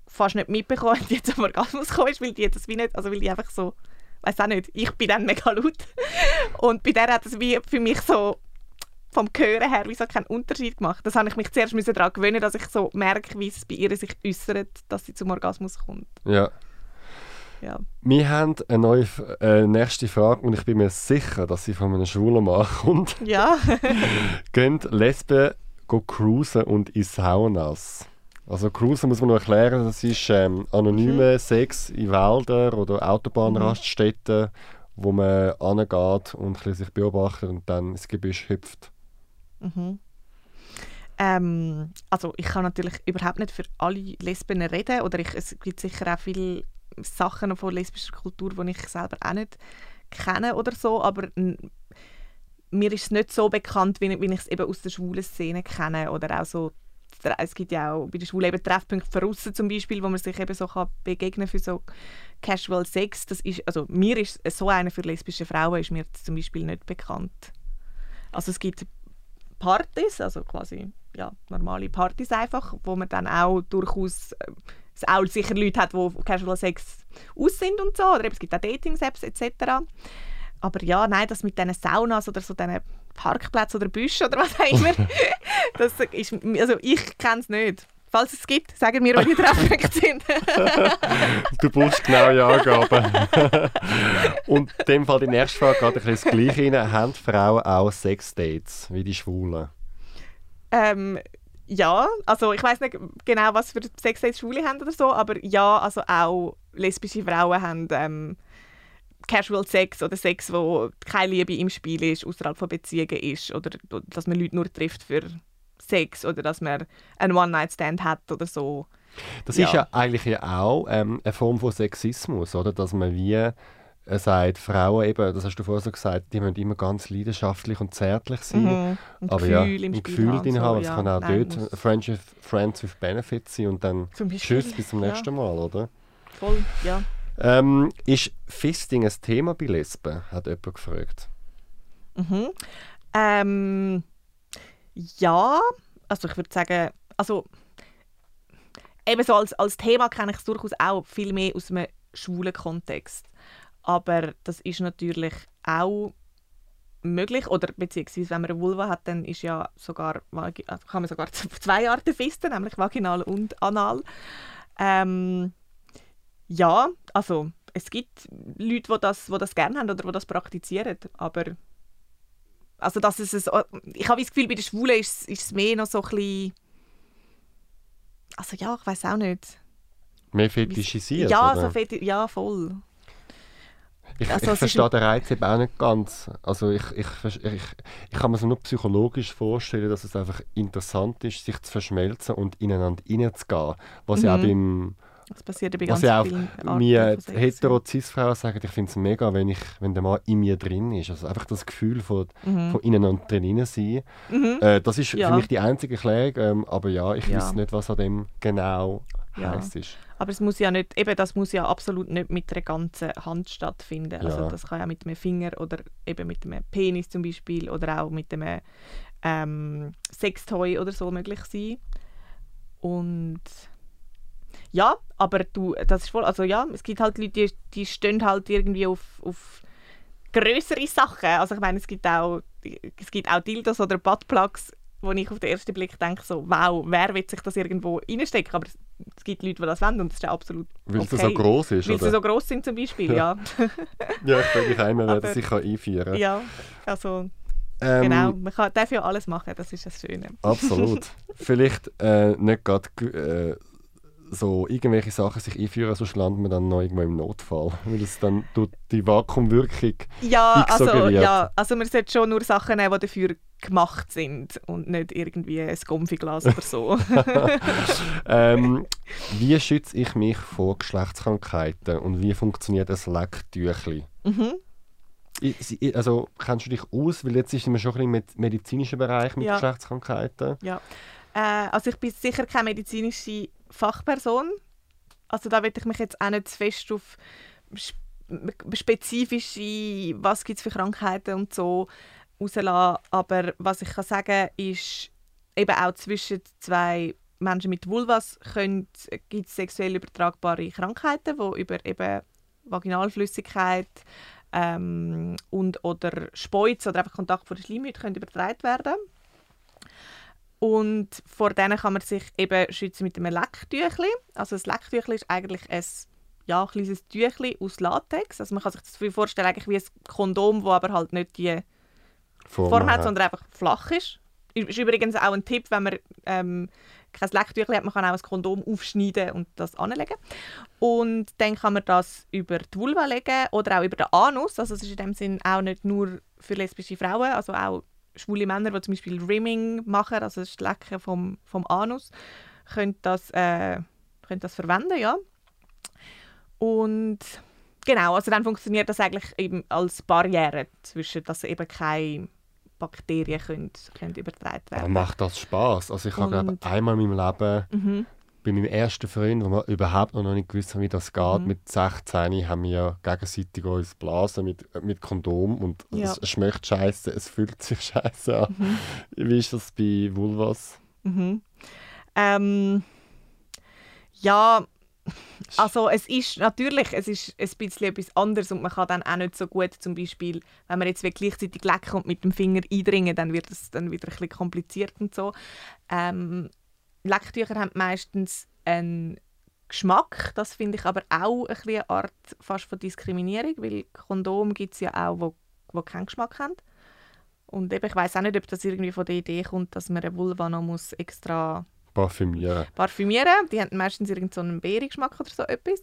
fast nicht mitbekommen, die zum Orgasmus gekommen ist, weil die das wie nicht, also weil die einfach so, weiß auch nicht, ich bin dann mega laut und bei der hat es wie für mich so vom Hören her wie so keinen Unterschied gemacht. Das habe ich mich zuerst daran gewöhnen, dass ich so merke, wie es bei ihr sich äußert, dass sie zum Orgasmus kommt. Ja. Ja. Wir haben eine neue äh, nächste Frage und ich bin mir sicher, dass sie von einem schwulen Mann kommt. Ja. Gehen Lesben go cruisen und in Saunas? Also cruisen muss man noch erklären, das ist ähm, anonyme Sex in Wäldern oder Autobahnraststätten, wo man angeht und sich beobachtet und dann ins Gebüsch hüpft. Mhm. Ähm, also ich kann natürlich überhaupt nicht für alle Lesben reden oder ich, es gibt sicher auch viele Sachen von lesbischer Kultur, die ich selber auch nicht kenne oder so, aber mir ist es nicht so bekannt, wie, wie ich es eben aus der schwulen Szene kenne oder auch so es gibt ja auch bei den Schwulen eben Treffpunkte für Russen zum Beispiel, wo man sich eben so kann begegnen für so Casual Sex. Das ist, also mir ist so eine für lesbische Frauen ist mir zum Beispiel nicht bekannt. Also es gibt Partys, also quasi ja, normale Partys einfach, wo man dann auch durchaus äh, es auch sicher Leute hat, die Casual Sex aus sind und so, oder eben, es gibt auch Dating-Apps etc. Aber ja, nein, das mit diesen Saunas oder so diesen Parkplätzen oder Büschen oder was auch immer, das ist, also ich kenne es nicht. Falls es gibt, sagen wir, wo die Treffpunkte sind. Du brauchst genaue Angaben. und in dem Fall die nächste Frage geht ein bisschen das Gleiche rein. Haben Frauen auch Sexdates wie die Schwulen? Ähm, ja, also ich weiß nicht genau, was für Sexdates Schwule haben oder so, aber ja, also auch lesbische Frauen haben ähm, Casual Sex oder Sex, wo keine Liebe im Spiel ist, außerhalb von Beziehungen ist oder dass man Leute nur trifft für Sex oder dass man einen One-Night-Stand hat oder so. Das Ja. ist ja eigentlich ja auch ähm, eine Form von Sexismus, oder? Dass man wie äh, sagt, Frauen eben, das hast du vorher so gesagt, die müssen immer ganz leidenschaftlich und zärtlich sein. Mhm. Und Aber Gefühl ja, im Spiel Gefühl haben, drin so, haben. Es ja. kann auch Nein, dort Friends with, Friends with Benefits sein und dann tschüss, bis zum ja. nächsten Mal, oder? Voll, ja. Ähm, ist Fisting ein Thema bei Lesben? Hat jemand gefragt. Mhm. Ähm, ja, also ich würde sagen, also eben so als, als Thema kenne ich es durchaus auch viel mehr aus einem schwulen Kontext. Aber das ist natürlich auch möglich, oder beziehungsweise wenn man eine Vulva hat, dann ist ja sogar, also kann man sogar zwei Arten fisten, nämlich vaginal und anal. Ähm, ja, also es gibt Leute, die das, die das gerne haben oder die das praktizieren, aber also dass es ein, ich habe das Gefühl, bei den Schwulen ist, es- ist es mehr noch so ein bisschen also ja, ich weiß auch nicht. Mehr fetischisiert, ja, oder? so feti ja, voll. Ich, Also ich verstehe den Reiz eben auch nicht ganz. Also ich, ich, ich, ich kann mir so nur psychologisch vorstellen, dass es einfach interessant ist, sich zu verschmelzen und ineinander reinzugehen. Was ja auch Mhm. beim Das passiert ja bei was ganz ja vielen Arten mir hetero cis frauen sagen, ich finde es mega, wenn, ich, wenn der Mann in mir drin ist. Also einfach das Gefühl von, von innen und drinnen sein. Mhm. Äh, das ist Ja. für mich die einzige Erklärung, ähm, aber ja, ich Ja. weiß nicht, was an dem genau Ja. heiß ist. Aber es muss ja nicht, eben das muss ja absolut nicht mit einer ganzen Hand stattfinden. Also Ja. das kann ja mit einem Finger oder eben mit einem Penis zum Beispiel oder auch mit einem ähm, Sextoy oder so möglich sein. Und ja, aber du, das ist voll, also ja, es gibt halt Leute, die, die stehen halt irgendwie auf, auf größere Sachen. Also ich meine, es gibt auch, es gibt auch Dildos oder Buttplugs, wo ich auf den ersten Blick denke, so, wow, wer will sich das irgendwo reinstecken? Aber es, gibt Leute, die das wollen und das ist ja absolut Weil okay. es so groß ist, Weil sie so groß sind zum Beispiel, ja. Ja, ich frage mich einmal, wer das sich einführen kann. ja, also, Ähm, genau, man kann, darf ja alles machen, das ist das Schöne. Absolut. Vielleicht äh, nicht gerade äh, so irgendwelche Sachen sich einführen, sonst landet man dann noch irgendwo im Notfall, weil es dann durch die Vakuumwirkung Ja, also, ja, also man sollte schon nur Sachen nehmen, die dafür gemacht sind und nicht irgendwie ein Gomfiglas oder so. ähm, wie schütze ich mich vor Geschlechtskrankheiten und wie funktioniert ein Lecktüchli? mhm. Ich- Also kennst du dich aus, weil jetzt ist man schon ein bisschen mit medizinischen Bereich mit Ja. Geschlechtskrankheiten. Ja. Äh, also ich bin sicher keine medizinische Fachperson. Also da will ich mich jetzt auch nicht zu fest auf sp- spezifische, was gibt es für Krankheiten und so rauslassen. Aber was ich kann sagen ist, eben auch zwischen zwei Menschen mit Vulvas gibt es sexuell übertragbare Krankheiten, die über eben Vaginalflüssigkeit ähm, und oder Speuz oder einfach Kontakt vor der Schleimhaut können übertragen werden und vor denen kann man sich eben schützen mit einem Lecktüchli. Also ein Lecktüchli ist eigentlich ein ja, kleines Tüchli aus Latex. Also man kann sich das vorstellen, eigentlich wie ein Kondom, wo aber halt nicht die Form Form hat, hat. sondern einfach flach ist. Ist übrigens auch ein Tipp, wenn man ähm, kein Lecktüchli hat, man kann auch ein Kondom aufschneiden und das anlegen. Und dann kann man das über die Vulva legen oder auch über den Anus. Also es ist in dem Sinn auch nicht nur für lesbische Frauen, also auch schwule Männer, die zum Beispiel Rimming machen, also das Lecken vom, vom Anus, können das, äh, können das verwenden, ja. Und genau, also dann funktioniert das eigentlich eben als Barriere zwischen, dass eben keine Bakterien können, können übertragen Aber werden. macht das Spaß? Also ich habe glaube einmal in meinem Leben Mhm. Bei meinem ersten Freund, wo wir überhaupt noch nicht gewusst haben, wie das geht, Mhm. mit 16 haben wir gegenseitig uns blasen mit, mit Kondom und Ja. es schmeckt scheiße, es fühlt sich scheiße an. Mhm. Wie ist das bei Vulvas? Mhm. Ähm, ja, also es ist natürlich, es ist ein bisschen etwas anderes und man kann dann auch nicht so gut, zum Beispiel, wenn man jetzt gleichzeitig lecken und mit dem Finger eindringen, dann wird es dann wieder ein bisschen kompliziert und so. Ähm, Lecktücher haben meistens einen Geschmack, das finde ich aber auch ein eine Art fast von Diskriminierung, weil Kondom gibt es ja auch, wo, wo keinen Geschmack haben. Und eben, ich weiß auch nicht, ob das irgendwie von der Idee kommt, dass man eine Vulva noch muss extra Parfümieren. parfümieren. Die haben meistens irgendeinen so einen Beerengeschmack oder so etwas.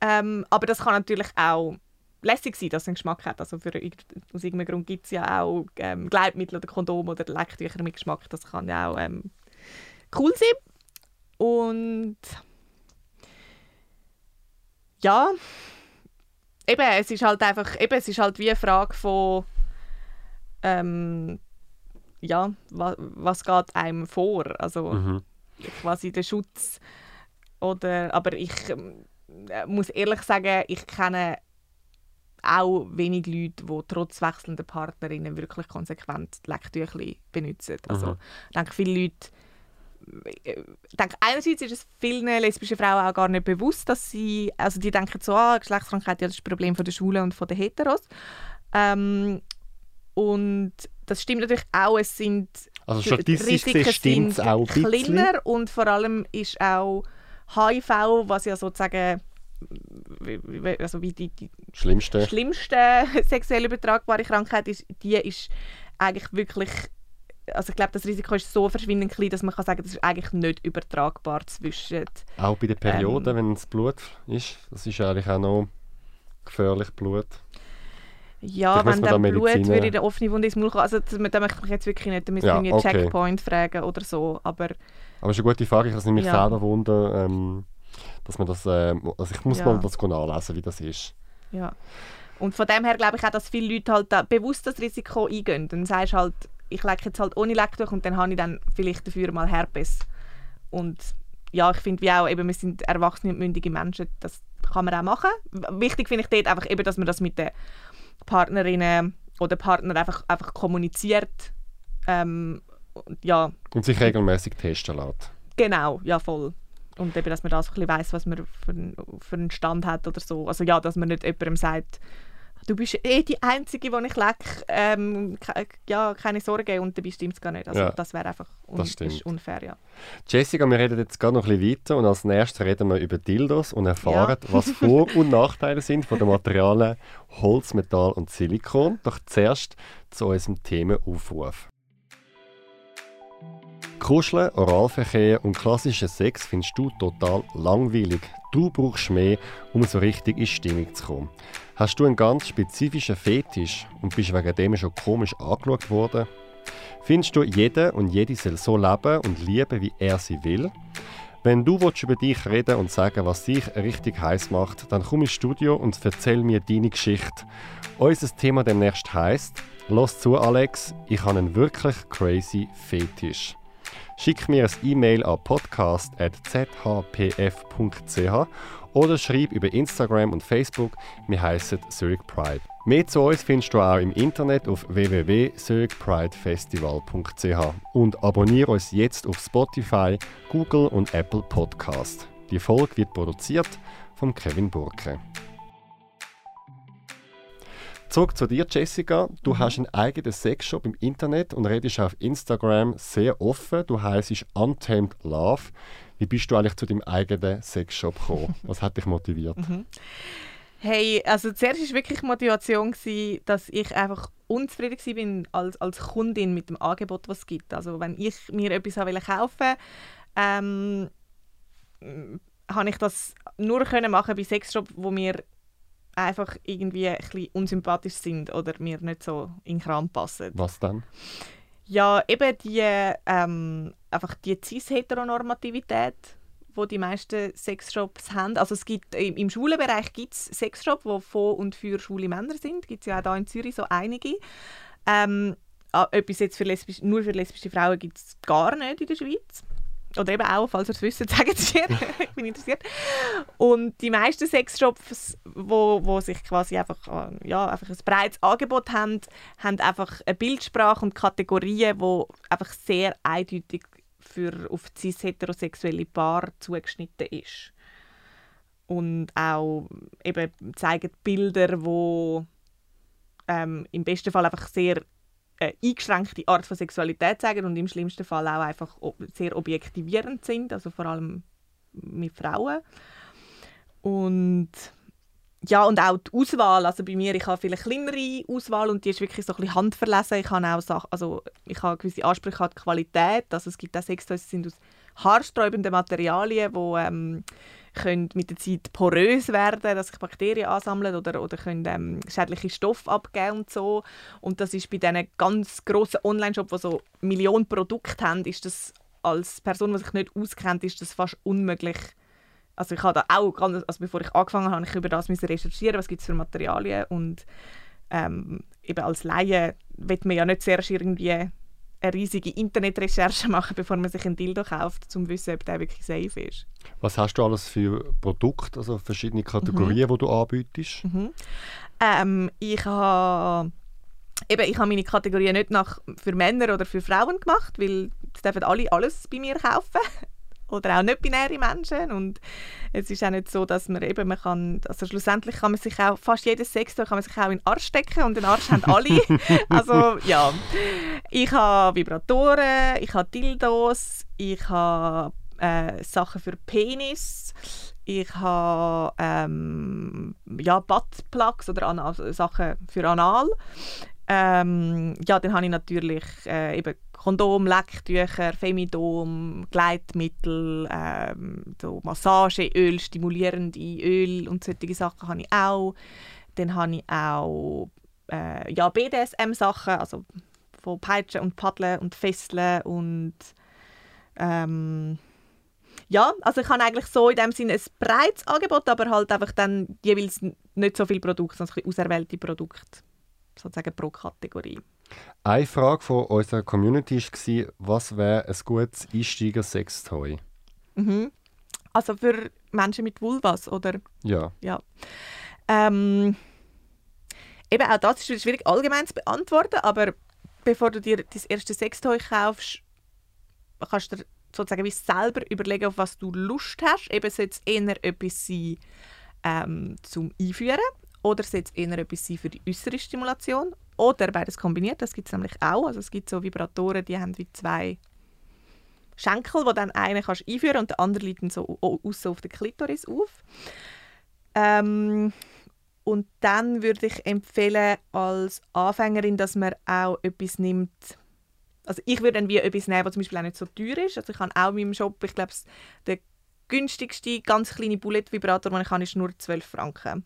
Ähm, aber das kann natürlich auch lässig sein, dass es einen Geschmack hat. Also für, aus irgendeinem Grund gibt es ja auch ähm, Gleitmittel oder Kondome oder Lecktücher mit Geschmack. Das kann ja auch ähm, cool sein. Und ja, eben, es ist halt einfach, eben, es ist halt wie eine Frage von ähm, ja, was, was geht einem vor? Also Mhm. quasi der Schutz oder aber ich äh, muss ehrlich sagen, ich kenne auch wenig Leute, die trotz wechselnder Partnerinnen wirklich konsequent Lecktüchli benutzen. Also Mhm. ich denke, viele Leute ich denke, einerseits ist es vielen lesbischen Frauen auch gar nicht bewusst, dass sie, also die denken so, ah, Geschlechtskrankheit, ja, das ist ein Problem von der Schwulen und von den Heteros. Ähm, und das stimmt natürlich auch, es sind Also statistisch gesehen stimmt auch bisschen. kleiner und vor allem ist auch HIV, was ja sozusagen also wie die, die Schlimmste. schlimmste sexuell übertragbare Krankheit ist, die ist eigentlich wirklich also ich glaube, das Risiko ist so verschwindend klein, dass man kann sagen, das ist eigentlich nicht übertragbar zwischen Auch bei der Periode, Ähm. wenn es Blut ist. Das ist eigentlich auch noch gefährlich, Blut. Ja, wenn dann da Blut würde in der offenen Wunde ins Maul kommen, also da möchte ich mich jetzt wirklich nicht, da müssen Ja, wir einen okay. Checkpoint fragen oder so, aber Aber es ist eine gute Frage, ich habe es nämlich Ja. selber wunder, ähm, dass man das, ähm, also ich muss Ja. mal das nachlesen, wie das ist. Ja. Und von dem her glaube ich auch, dass viele Leute halt da bewusst das Risiko eingehen. Dann sagst du halt, ich lecke jetzt halt ohne Lecktuch und dann habe ich dann vielleicht dafür mal Herpes. Und ja, ich finde wie auch, eben, wir sind erwachsene und mündige Menschen, das kann man auch machen. Wichtig finde ich dort einfach eben, dass man das mit den Partnerinnen oder Partner einfach, einfach kommuniziert. Ähm, und ja, Und sich regelmäßig testen lässt. Genau, ja voll. Und eben, dass man das ein bisschen weiss, was man für, für einen Stand hat oder so. Also ja, dass man nicht jemandem sagt, du bist eh die Einzige, die ich leck, ähm, ja, keine Sorge und dabei stimmt es gar nicht. Also Ja, das wäre einfach un das unfair, ja. Jessica, wir reden jetzt gerade noch ein bisschen weiter und als nächstes reden wir über Dildos und erfahren, was Vor- und Nachteile sind von den Materialien Holz, Metall und Silikon. Doch zuerst zu unserem Themenaufruf. Kuscheln, Oralverkehr und klassischen Sex findest du total langweilig. Du brauchst mehr, um so richtig in Stimmung zu kommen. Hast du einen ganz spezifischen Fetisch und bist wegen dem schon komisch angeschaut worden? Findest du, jeder und jede soll so leben und lieben, wie er sie will? Wenn du über dich reden und sagen, was dich richtig heiß macht, dann komm ins Studio und erzähl mir deine Geschichte. Unser Thema demnächst heisst, Los zu Alex, ich habe einen wirklich crazy Fetisch. Schick mir ein E-Mail an podcast.zhpf.ch oder schreib über Instagram und Facebook. Wir heißen Zurich Pride. Mehr zu uns findest du auch im Internet auf www.zurichpridefestival.ch und abonniere uns jetzt auf Spotify, Google und Apple Podcast. Die Folge wird produziert von Kevin Burke. Zurück zu dir, Jessica. Du hast einen eigenen Sexshop im Internet und redest auf Instagram sehr offen. Du heisst Untamed Love. Wie bist du eigentlich zu deinem eigenen Sexshop gekommen? Was hat dich motiviert? Hey, also zuerst war wirklich die Motivation, gewesen, dass ich einfach unzufrieden war als, als Kundin mit dem Angebot, was es gibt. Also wenn ich mir etwas kaufen wollte, ähm, habe ich das nur können machen bei Sexshop, wo mir einfach irgendwie ein bisschen unsympathisch sind oder mir nicht so in den Kram passen. Was dann? Ja, eben die, ähm, einfach die Cis-Heteronormativität, wo die meisten Sexshops haben. Also es gibt, im, im Schulenbereich gibt es Sexshops, die von und für schwule Männer sind. Gibt es ja auch hier in Zürich so einige. Ähm, ah, etwas jetzt für lesbisch, nur für lesbische Frauen gibt es gar nicht in der Schweiz. Oder eben auch, falls ihr es wisst, sagen es mir. ich bin interessiert. Und die meisten Sexshops, wo, wo sich quasi einfach, äh, ja, einfach ein breites Angebot haben, haben einfach eine Bildsprache und Kategorien, die einfach sehr eindeutig für auf cis-heterosexuelle Paare zugeschnitten ist. Und auch eben zeigen Bilder, wo ähm, im besten Fall einfach sehr eine eingeschränkte Art von Sexualität zeigen und im schlimmsten Fall auch einfach sehr objektivierend sind, also vor allem mit Frauen. Und ja, und auch die Auswahl, also bei mir, ich habe viele kleinere Auswahl und die ist wirklich so ein bisschen handverlesen. Ich habe auch Sachen, also ich habe gewisse Ansprüche an die Qualität, also es gibt auch Sextoys, die sind aus haarsträubenden Materialien, die ähm, können mit der Zeit porös werden, dass sich Bakterien ansammeln oder, oder können ähm, schädliche Stoffe abgeben und so. Und das ist bei diesen ganz grossen Online-Shops, die so Millionen Produkte haben, ist das als Person, die sich nicht auskennt, ist das fast unmöglich. Also ich habe da auch, also bevor ich angefangen habe, ich über das recherchieren, was gibt es für Materialien und ähm, eben als Laie wird man ja nicht zuerst irgendwie eine riesige Internetrecherche machen, bevor man sich ein Dildo kauft, um zu wissen, ob der wirklich safe ist. Was hast du alles für Produkte, also verschiedene Kategorien, die du anbietest? Mhm. Ähm, ich habe eben, ich habe meine Kategorien nicht nach für Männer oder für Frauen gemacht, weil es dürfen alle alles bei mir kaufen oder auch nicht binäre Menschen und es ist auch nicht so, dass man eben, man kann, also schlussendlich kann man sich auch, fast jedes Sextoy kann man sich auch in den Arsch stecken und den Arsch haben alle. also ja, ich habe Vibratoren, ich habe Dildos, ich habe äh, Sachen für Penis, ich habe ähm, ja, Buttplugs oder Anal, Sachen für Anal. Ähm, ja, dann habe ich natürlich äh, eben Kondom, Lecktücher, Femidom, Gleitmittel, ähm, so Massageöl, stimulierende Öl und solche Sachen habe ich auch. Dann habe ich auch äh, ja, BDSM-Sachen, also von Peitschen und Paddeln und Fesseln und ähm, ja, also ich habe eigentlich so in dem Sinne ein breites Angebot, aber halt einfach dann jeweils nicht so viele Produkte, sondern bisschen auserwählte Produkte, sozusagen pro Kategorie. Eine Frage von unserer Community war, was wäre ein gutes Einsteiger-Sextoy? Mhm. Also für Menschen mit Vulvas, oder? Ja. Ja. Ähm, eben auch das ist schwierig allgemein zu beantworten, aber bevor du dir das erste Sextoy kaufst, kannst du dir sozusagen wie selber überlegen, auf was du Lust hast. Eben sollte es eher etwas sein ähm, zum Einführen oder es eher etwas sein für die äußere Stimulation oder beides kombiniert, das gibt es nämlich auch. Also es gibt so Vibratoren, die haben wie zwei Schenkel, wo dann einen kannst einführen und der andere liegt dann so außen auf der Klitoris auf. Ähm, und dann würde ich empfehlen als Anfängerin, dass man auch etwas nimmt. Also ich würde dann wie etwas nehmen, was zum Beispiel auch nicht so teuer ist. Also ich habe auch in meinem Shop, ich glaube, der günstigste ganz kleine Bullet-Vibrator, den ich habe, ist nur 12 Franken.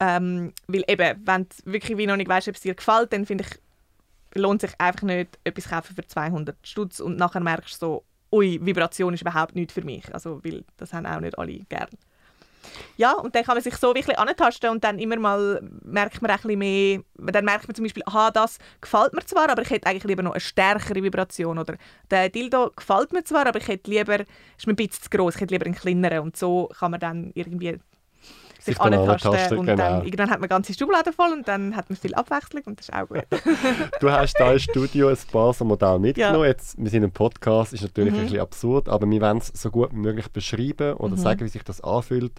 Ähm, weil eben, wenn du wirklich wie noch nicht weißt, ob es dir gefällt, dann finde ich, lohnt sich einfach nicht, etwas kaufen für 200 Stutz und nachher merkst du so, ui, Vibration ist überhaupt nicht für mich. Also, weil das haben auch nicht alle gern. Ja, und dann kann man sich so wirklich antasten und dann immer mal merkt man ein bisschen mehr, dann merkt man zum Beispiel, aha, das gefällt mir zwar, aber ich hätte eigentlich lieber noch eine stärkere Vibration oder der Dildo gefällt mir zwar, aber ich hätte lieber, ist mir ein bisschen zu groß, ich hätte lieber einen kleineren und so kann man dann irgendwie sich, sich antasten und genau. dann irgendwann hat man ganze Schublade voll und dann hat man viel Abwechslung und das ist auch gut. du hast da im Studio ein paar so Modelle mitgenommen. Ja. Jetzt, wir sind im Podcast, ist natürlich mhm. ein bisschen absurd, aber wir wollen es so gut wie möglich beschreiben oder mhm. sagen, wie sich das anfühlt.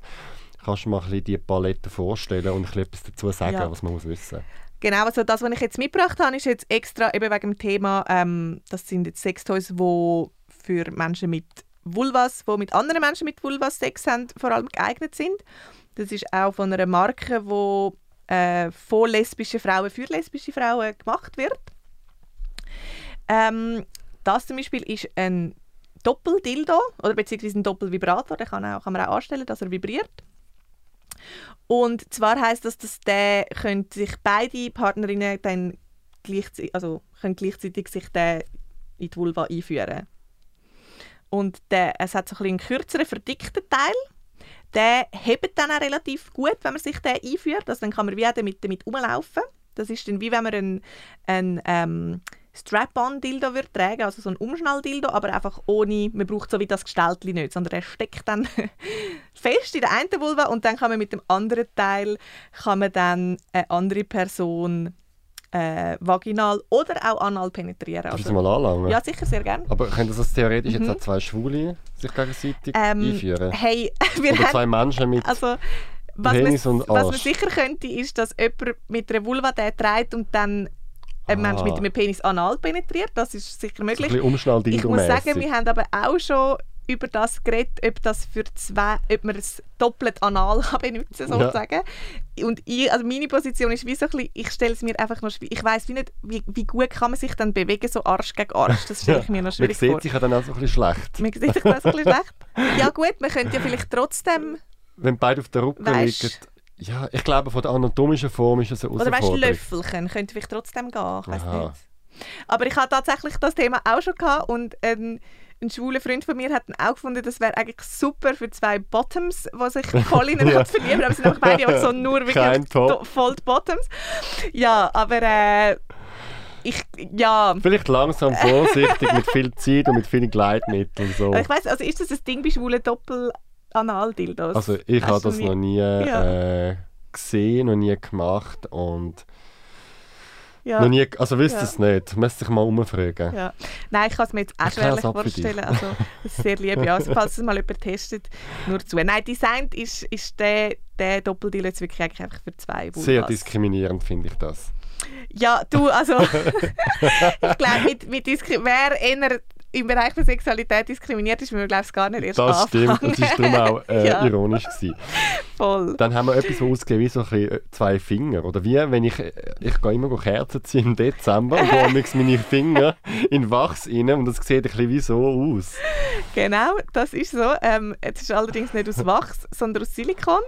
Kannst du mal ein bisschen die Palette vorstellen und ein bisschen etwas dazu sagen, ja. was man muss wissen Genau, also das, was ich jetzt mitgebracht habe, ist jetzt extra eben wegen dem Thema, ähm, das sind jetzt Sextoys, die für Menschen mit Vulvas, die mit anderen Menschen mit Vulvas Sex haben, vor allem geeignet sind. Das ist auch von einer Marke, die äh, von lesbischen Frauen für lesbische Frauen gemacht wird. Ähm, das zum Beispiel ist ein Doppeldildo oder beziehungsweise ein Doppelvibrator. Den kann, auch, kann man auch anstellen, dass er vibriert. Und zwar heißt das, dass der können sich beide Partnerinnen dann gleichzeitig, also können gleichzeitig sich den in die Vulva einführen. Und der, es hat so ein einen kürzeren, verdickten Teil der hebt dann auch relativ gut, wenn man sich den einführt. Also dann kann man wie damit, damit rumlaufen. Das ist dann wie wenn man einen, einen ähm, Strap-on-Dildo tragen also so ein Umschnall-Dildo, aber einfach ohne, man braucht so wie das Gestaltli nicht, sondern er steckt dann fest in der einen Vulva und dann kann man mit dem anderen Teil kann man dann eine andere Person äh, vaginal oder auch anal penetrieren. Kannst also, du mal anlangen? Ja, sicher, sehr gerne. Aber können das theoretisch mhm. jetzt auch zwei Schwule sich gegenseitig ähm, einführen? Hey, wir oder zwei Menschen mit also, was Penis man, und Arsch? Was man sicher könnte, ist, dass jemand mit einer Vulva den trägt und dann ein ah. Mensch mit einem Penis anal penetriert. Das ist sicher möglich. So ein ich muss sagen, wir haben aber auch schon über das geredet, ob das für zwei, ob man es doppelt anal kann benutzen sozusagen. Ja. Und ich, also meine Position ist wie so ein bisschen, ich stelle es mir einfach noch schwierig, ich weiß wie nicht, wie, wie gut kann man sich dann bewegen, so Arsch gegen Arsch, das stelle ich mir noch schwierig vor. Man sieht sich dann auch so ein bisschen schlecht. Man sieht sich dann ein bisschen schlecht. Ja gut, man könnte ja vielleicht trotzdem... Wenn beide auf der Rücken weißt, liegen, ja, ich glaube, von der anatomischen Form ist es eine Oder weißt du, Löffelchen könnte vielleicht trotzdem gehen, ich weiß nicht. Aber ich hatte tatsächlich das Thema auch schon gehabt und ähm, ein schwuler Freund von mir hat dann auch gefunden, das wäre eigentlich super für zwei Bottoms, die sich voll in ja. verlieben. Aber es sind einfach beide auch so nur wirklich voll Bottoms. Ja, aber äh, ich, ja. Vielleicht langsam vorsichtig, mit viel Zeit und mit vielen Gleitmitteln. So. Ich weiß, also ist das ein Ding bei schwulen Doppel-Anal-Dildos? Also ich habe das noch nie ja. äh, gesehen, noch nie gemacht und ja. Noch nie, also wisst ihr es nicht? Müsst sich mal umfragen. Ja. Nein, ich kann es mir jetzt auch schwerlich vorstellen. Also, das ist sehr lieb. Ja. Also, falls es mal jemand testet, nur zu. Nein, designt ist, ist der, der Doppeldeal jetzt wirklich eigentlich einfach für zwei Vulvas. Sehr diskriminierend finde ich das. Ja, du, also ich glaube, mit, mit wer eher im Bereich der Sexualität diskriminiert ist, wir glaube ich gar nicht erst Das anfangen. stimmt, das war darum auch äh, ja. ironisch. Gewesen. Voll. Dann haben wir etwas, was ausgeht wie so ein äh, zwei Finger. Oder wie, wenn ich, äh, ich gehe immer Kerzen ziehen im Dezember und gehe meine Finger in Wachs rein und das sieht ein bisschen wie so aus. Genau, das ist so. Ähm, es ist allerdings nicht aus Wachs, sondern aus Silikon.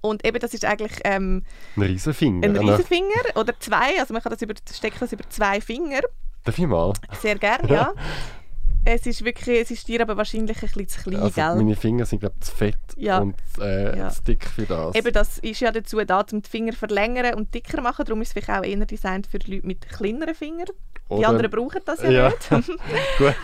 Und eben, das ist eigentlich ähm, ein Riesenfinger. Ein Riesenfinger oder zwei. Also man kann das über, steckt das über zwei Finger. Darf ich mal? Sehr gerne, ja. Es ist wirklich, es ist dir aber wahrscheinlich ein bisschen zu klein, also gell? Meine Finger sind glaube zu fett ja. und äh, ja. zu dick für das. Eben, das ist ja dazu da, um die Finger verlängern und dicker machen. Darum ist es vielleicht auch eher designt für Leute mit kleineren Fingern. Oder, die anderen brauchen das ja, ja. nicht. Gut.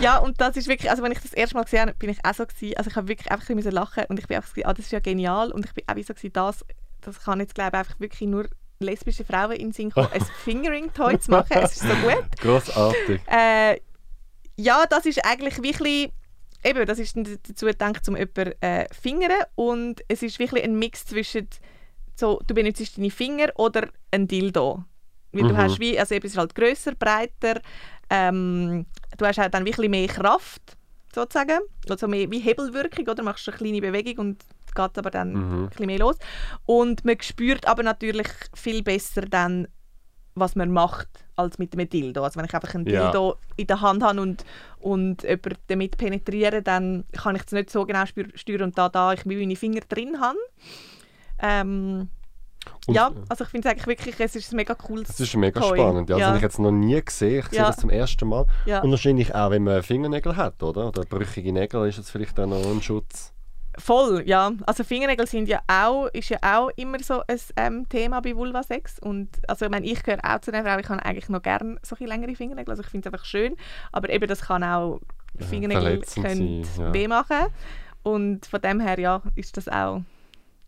ja, und das ist wirklich, also wenn ich das erste Mal gesehen habe, bin ich auch so gewesen, also ich habe wirklich einfach ein lachen und ich bin einfach so, ah, das ist ja genial und ich bin auch so gewesen, das, das kann jetzt glaube ich einfach wirklich nur lesbische Frauen in den Sinn kommen, ein Fingering-Toy zu machen. Es ist so gut. Grossartig. Äh, ja, das ist eigentlich wirklich eben, das ist dazu gedacht, um jemanden äh, fingern und es ist wirklich ein Mix zwischen so, du benutzt deine Finger oder ein Dildo. Weil Mhm. du hast wie, also eben, es ist halt grösser, breiter, ähm, du hast halt dann wirklich mehr Kraft, sozusagen, also mehr wie Hebelwirkung, oder? Machst du eine kleine Bewegung und geht aber dann Mhm. ein bisschen mehr los. Und man spürt aber natürlich viel besser dann, was man macht, als mit einem Dildo. Also wenn ich einfach ein Ja. Dildo in der Hand habe und, und jemanden damit penetriere, dann kann ich es nicht so genau steuern und da, da ich meine Finger drin habe. Ähm, Und- ja, also ich finde es eigentlich wirklich, es ist ein mega cooles Das ist mega Toy. spannend. Ja, Das ja. habe ich jetzt noch nie gesehen. Ich sehe Ja. das zum ersten Mal. Ja. Und wahrscheinlich auch, wenn man Fingernägel hat, oder? Oder brüchige Nägel, ist das vielleicht auch noch ein Schutz. Voll, ja. Also Fingernägel sind ja auch, ist ja auch immer so ein ähm, Thema bei Vulvasex. Und also ich meine, ich gehöre auch zu den Frauen, ich habe eigentlich noch gerne so ein bisschen längere Fingernägel. Also ich finde es einfach schön. Aber eben, das kann auch, Ja, Fingernägel verletzend können ja. weh machen. Und von dem her, ja, ist das auch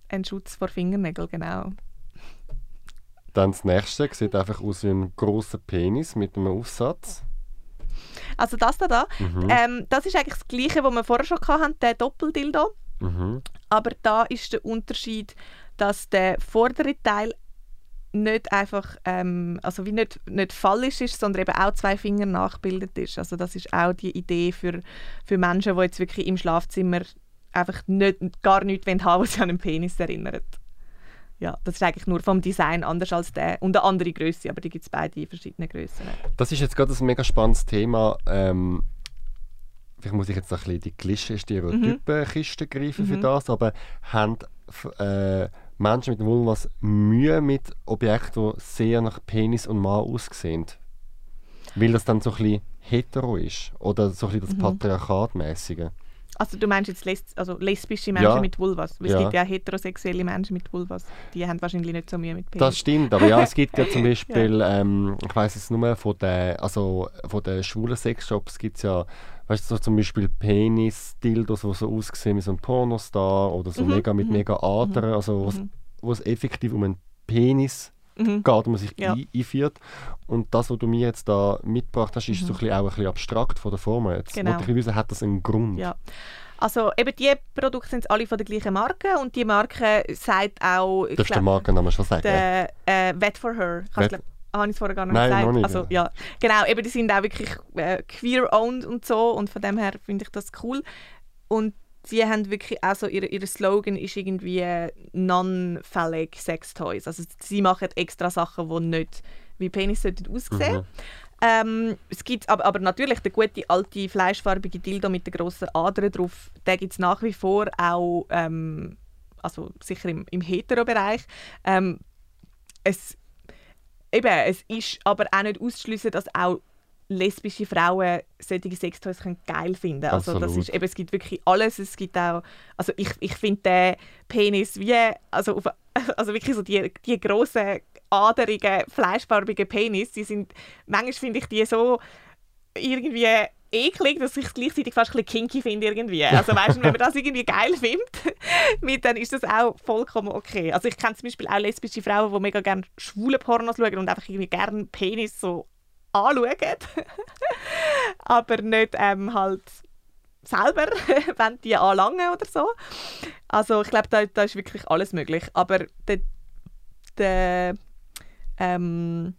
ein Schutz vor Fingernägeln, genau. Dann das nächste sieht einfach aus wie ein großer Penis mit einem Aufsatz. Also das da, da Mhm. ähm, das ist eigentlich das Gleiche, was wir vorher schon hatten, der Doppeldildo. Mhm. Aber da ist der Unterschied, dass der vordere Teil nicht einfach, ähm, also wie nicht, nicht fallisch ist, sondern eben auch zwei Finger nachgebildet ist. Also das ist auch die Idee für, für Menschen, die jetzt wirklich im Schlafzimmer einfach nicht, gar nichts wollen haben, was sie an einen Penis erinnert. Ja, das ist eigentlich nur vom Design anders als der und eine andere Größe, aber die gibt es beide in verschiedenen Größen. Das ist jetzt gerade ein mega spannendes Thema. Ähm, vielleicht muss ich jetzt ein bisschen die Klischee-Stereotypen-Kiste greifen für Mhm. das, aber haben äh, Menschen mit Vulvas Mühe mit Objekten, die sehr nach Penis und Mann aussehen? Weil das dann so ein bisschen hetero ist? Oder so ein bisschen das Mhm. Patriarchatmäßige? Also du meinst jetzt les also lesbische Menschen Ja. mit Vulvas? Weil Ja. es gibt ja heterosexuelle Menschen mit Vulvas. Die haben wahrscheinlich nicht so Mühe mit Penis. Das stimmt, aber ja, es gibt ja zum Beispiel, ähm, ich weiß es nur von den, also von den schwulen Sexshops gibt es ja, weißt du, so zum Beispiel Penis-Dildos, die so aussehen wie so ein Pornostar oder so Mhm, mega mit mhm, mega Adern, also was- Mhm. wo es effektiv um einen Penis Mhm. geht, man sich Ja. ein einführt. Und das, was du mir jetzt da mitgebracht hast, ist so ein bisschen, auch ein bisschen abstrakt von der Form. Jetzt Genau. wollte ich wissen, hat das einen Grund? Ja. Also eben die Produkte sind alle von der gleichen Marke und die Marke sagt auch, Darfst du den Markennamen schon sagen? der äh, Wet for Her. Wet- habe ich es vorher gar nicht Nein, gesagt. noch nicht, Also, ja. Genau, eben die sind auch wirklich äh, queer-owned und so und von dem her finde ich das cool. Und sie haben wirklich auch so, ihr, ihr Slogan ist irgendwie äh, non-phallic Sex Toys. Also sie machen extra Sachen, die nicht wie Penis sollten aussehen. Mhm. Ähm, es gibt aber, aber natürlich der gute alte fleischfarbige Dildo mit den grossen Adern drauf, den gibt es nach wie vor auch, ähm, also sicher im, im Hetero-Bereich. Ähm, es, eben, es ist aber auch nicht auszuschliessen, dass auch lesbische Frauen solche Sextoys können geil finden Also das ist, eben, es gibt wirklich alles. Es gibt auch, also ich, ich finde den Penis wie, also, auf, also wirklich so die, die grossen, aderigen, fleischfarbigen Penis, die sind, manchmal finde ich die so irgendwie eklig, dass ich es gleichzeitig fast ein bisschen kinky finde irgendwie. Also weißt du, wenn man das irgendwie geil findet, dann ist das auch vollkommen okay. Also ich kenne zum Beispiel auch lesbische Frauen, die mega gerne schwule Pornos schauen und einfach irgendwie gerne Penis so anschauen. Aber nicht ähm, halt selber, wenn die anlangen oder so. Also ich glaube, da, da ist wirklich alles möglich. Aber der, der, ähm,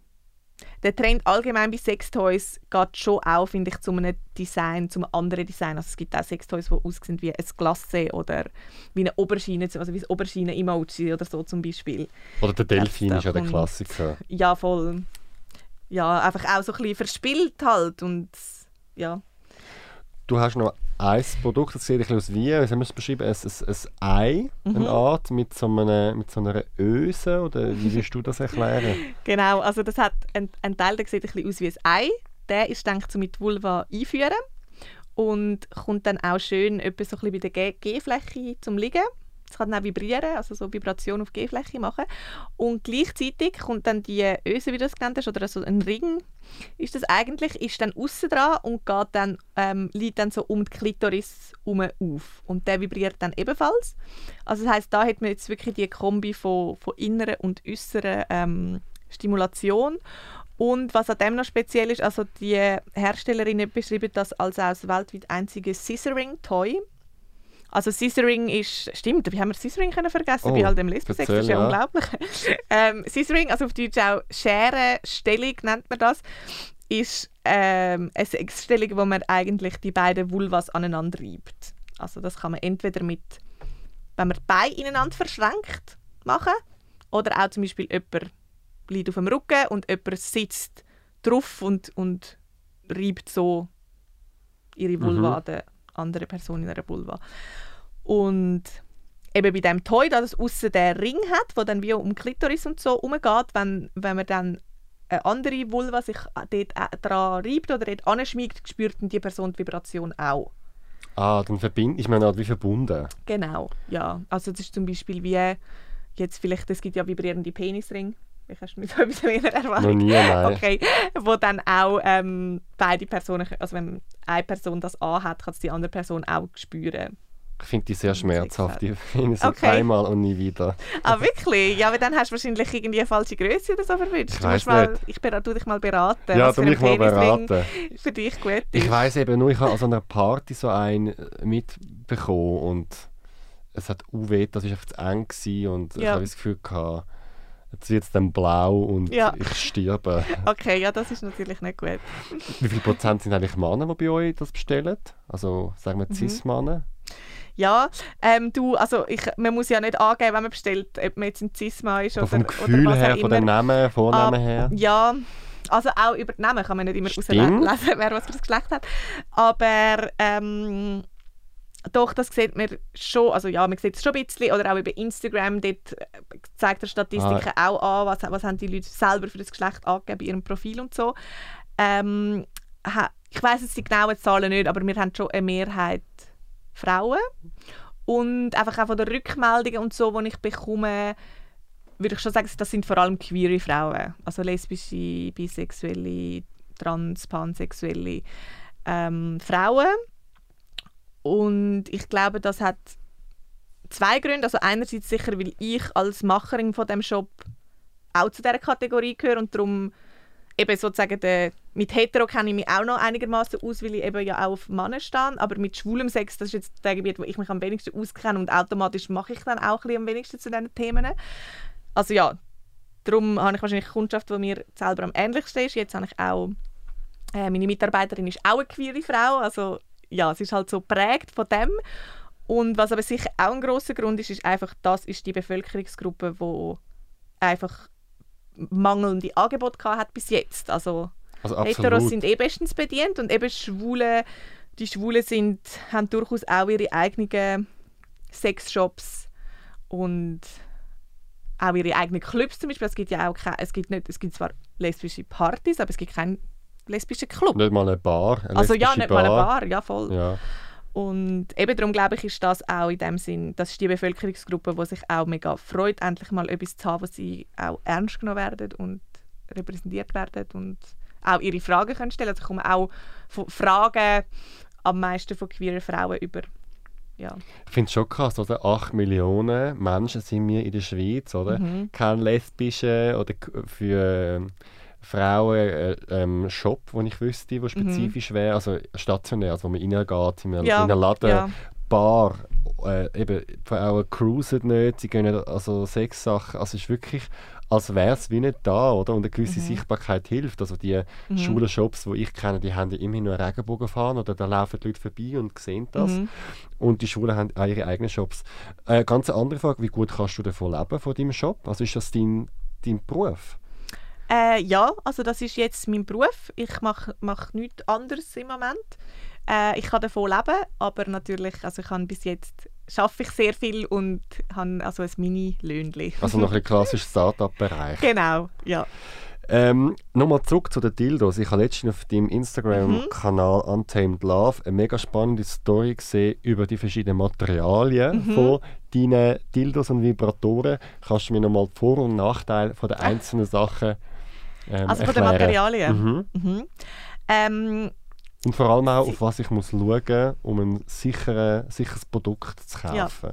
der Trend allgemein bei Sextoys geht schon auch, finde ich, zu einem Design, zu einem anderen Design. Also es gibt auch Sextoys, die aussehen wie ein Glasse oder wie eine Oberschiene, also wie ein Oberschiene-Emoji oder so zum Beispiel. Oder der Delfin Ja, ist ja der Klassiker. Ja, voll. Ja, einfach auch so ein bisschen verspielt halt und ja. Du hast noch ein Produkt, das sieht ein bisschen aus wie, wie haben wir es beschrieben, ein, Ei, Mhm. eine Art, mit so, einer, mit so einer Öse, oder wie willst du das erklären? Genau, also das hat ein, ein Teil, der sieht ein bisschen aus wie ein Ei. Der ist gedacht, um mit Vulva einführen und kommt dann auch schön etwa so ein bisschen bei der G-Fläche zum Liegen. Es kann dann auch vibrieren, also so Vibration auf G-Fläche machen. Und gleichzeitig kommt dann die Öse, wie du es genannt hast, oder so ein Ring, ist das eigentlich, ist dann außen dran und geht dann, ähm, liegt dann so um die Klitoris herum auf. Und der vibriert dann ebenfalls. Also das heißt, da hat man jetzt wirklich die Kombi von, von inneren und äußeren ähm, Stimulation. Und was an dem noch speziell ist, also die Herstellerinnen beschreiben das als das weltweit einzige Scissoring-Toy. Also Scissoring ist, stimmt, wie haben wir Scissoring können vergessen Oh, bei all dem Lesbensex, das ist ja, ja. unglaublich. ähm, Scissoring, also auf Deutsch auch Scherenstellung nennt man das, ist ähm, eine Sexstellung, wo man eigentlich die beiden Vulvas aneinander reibt. Also das kann man entweder mit, wenn man die Beine ineinander verschränkt, machen oder auch zum Beispiel jemand liegt auf dem Rücken und jemand sitzt drauf und, und reibt so ihre Vulva Mhm. an anderen Person in ihrer Vulva. Und eben bei dem Toy, da das aussen den Ring hat, wo dann wie um Klitoris und so umgeht, wenn, wenn man dann eine andere Vulva sich dort äh, dran reibt oder dort anschmiegt, spürt die Person die Vibration auch. Ah, dann verbind ist man halt wie verbunden. Genau, ja. Also das ist zum Beispiel wie jetzt vielleicht, es gibt ja vibrierende Penisring. Ich hast nicht so etwas mehr erwartet. Noch nie, nein. Okay, wo dann auch ähm, beide Personen, also wenn eine Person das anhat, kann es die andere Person auch spüren. Ich finde die sehr schmerzhaft. Die finde ich Okay. einmal und nie wieder. Ah, wirklich? Ja, aber dann hast du wahrscheinlich irgendwie eine falsche Größe oder so verwünscht. Ich mal, ich bera- tu dich mal beraten. ja, du mich mal beraten. Für dich gut Ich weiß eben nur, ich habe an so einer Party so einen äh, mitbekommen und es hat UW, das war einfach zu eng und ich Ja. habe das Gefühl gehabt, jetzt wird es dann blau und Ja. ich sterbe. Okay, ja, das ist natürlich nicht gut. Wie viel Prozent sind eigentlich Männer, die bei euch das bestellen? Also sagen Mhm. wir Cis-Männer? Ja, ähm, du, also ich, man muss ja nicht angeben, wenn man bestellt, ob man jetzt ein Cisma ist oder, vom Gefühl oder was her, von den Namen, Vornamen Ah, her? Ja, also auch über die Namen kann man nicht immer herauslesen, wer was für ein Geschlecht hat. Aber ähm, doch, das sieht man schon, also ja, man sieht es schon ein bisschen, oder auch über Instagram, dort äh, zeigt der Statistiken Ah. auch an, was, was haben die Leute selber für das Geschlecht angegeben bei ihrem Profil und so. Ähm, ich weiß jetzt die genauen Zahlen nicht, aber wir haben schon eine Mehrheit Frauen. Und einfach auch von den Rückmeldungen und so, die ich bekomme, würde ich schon sagen, das sind vor allem queere Frauen. Also lesbische, bisexuelle, trans, pansexuelle ähm, Frauen. Und ich glaube, das hat zwei Gründe. Also einerseits sicher, weil ich als Macherin von dem Shop auch zu dieser Kategorie gehöre und darum eben sozusagen der, mit Hetero kenne ich mich auch noch einigermaßen aus, weil ich eben ja auch auf Männer stehe, aber mit schwulem Sex, das ist jetzt der Gebiet, wo ich mich am wenigsten auskenne und automatisch mache ich dann auch ein am wenigsten zu diesen Themen. Also ja, darum habe ich wahrscheinlich Kundschaft, die mir selber am ähnlichsten ist. Jetzt habe ich auch, äh, meine Mitarbeiterin ist auch eine queere Frau, also ja, es ist halt so prägt von dem. Und was aber sicher auch ein großer Grund ist, ist einfach, das ist die Bevölkerungsgruppe, wo einfach mangelnde Angebote hat bis jetzt. Also Also Heteros sind eh bestens bedient und eben Schwule, die Schwulen sind, haben durchaus auch ihre eigenen Sexshops und auch ihre eigenen Clubs zum Beispiel. Es gibt ja auch keine, es gibt nicht, es gibt zwar lesbische Partys, aber es gibt keinen lesbischen Club. Nicht mal eine Bar. Eine also ja, lesbische nicht mal eine Bar, ja voll. Ja. Und eben darum glaube ich, ist das auch in dem Sinn, das ist die Bevölkerungsgruppe, die sich auch mega freut, endlich mal etwas zu haben, wo sie auch ernst genommen werden und repräsentiert werden und auch ihre Fragen können stellen. Also ich komme auch Fragen am meisten von queeren Frauen über. Ja. Ich finde es schon krass, oder? 8 Millionen Menschen sind wir in der Schweiz, oder? Mhm. Kein lesbischer oder für ähm, Frauen äh, ähm, ich wüsste, wo spezifisch wäre, also stationär, also wo man reingeht, in einem, Mhm. Ja, in einer Laden, ja. Bar, äh, eben, die Frauen cruisen nicht, sie gehen also Sexsachen, also es ist wirklich, als wäre es wie nicht da, oder? Und eine gewisse Mhm. Sichtbarkeit hilft, also die schwulen Shops, die ich kenne, die haben ja immerhin nur einen Regenbogen oder da laufen die Leute vorbei und sehen das. Mhm. Und die Schulen haben auch ihre eigenen Shops. Äh, ganz eine andere Frage, wie gut kannst du davon leben, von deinem Shop? Also ist das dein, dein Beruf? Äh, ja, also das ist jetzt mein Beruf. Ich mache mach nichts anderes im Moment. Äh, ich kann davon leben, aber natürlich, also ich habe bis jetzt schaffe ich sehr viel und habe also ein Mini-Löhnchen. Also noch ein bisschen klassisch Start-up-Bereich. genau, ja. Ähm, Nochmal zurück zu den Dildos. Ich habe letztens auf deinem Instagram-Kanal Untamed Love eine mega spannende Story gesehen über die verschiedenen Materialien von deinen Dildos und Vibratoren. Kannst du mir nochmal Vor- und Nachteile von den einzelnen Sachen ähm, Also von den? Materialien. Mhm. Mhm. Ähm, Und vor allem auch, auf was ich muss schauen um ein sichere, sicheres Produkt zu Ja. kaufen.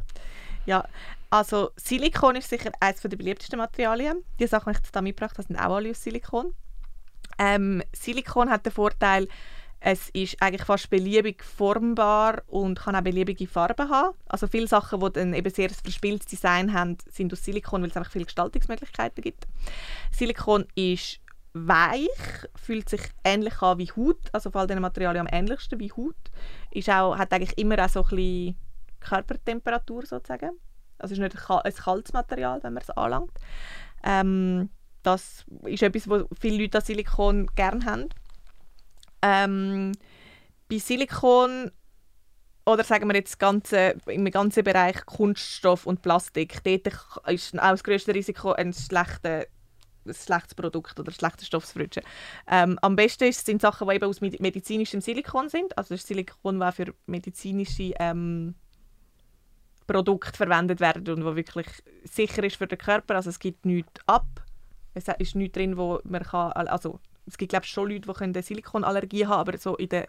ja, also Silikon ist sicher eines der beliebtesten Materialien. Die Sachen, die ich jetzt da mitgebracht habe, sind auch alle aus Silikon. Ähm, Silikon hat den Vorteil, es ist eigentlich fast beliebig formbar und kann auch beliebige Farben haben. Also viele Sachen, die dann eben sehr verspieltes Design haben, sind aus Silikon, weil es einfach viele Gestaltungsmöglichkeiten gibt. Silikon ist weich, fühlt sich ähnlich an wie Haut, also von all diesen Materialien am ähnlichsten wie Haut. Ist auch, hat eigentlich immer auch so ein bisschen Körpertemperatur sozusagen. Also ist nicht ein kaltes Material, wenn man es anlangt. Ähm, das ist etwas, was viele Leute an Silikon gerne haben. Ähm, bei Silikon oder sagen wir jetzt ganze, im ganzen Bereich Kunststoff und Plastik, dort ist auch das größte Risiko ein, schlechter, ein schlechtes Produkt oder ein schlechter Stoff. Ähm, am besten sind Sachen, die eben aus medizinischem Silikon sind, also das Silikon, das für medizinische ähm, Produkte verwendet werden und wo wirklich sicher ist für den Körper, also es gibt nichts ab, es ist nichts drin, wo man kann, also es gibt glaube schon Leute, die eine Silikonallergie haben, aber so in der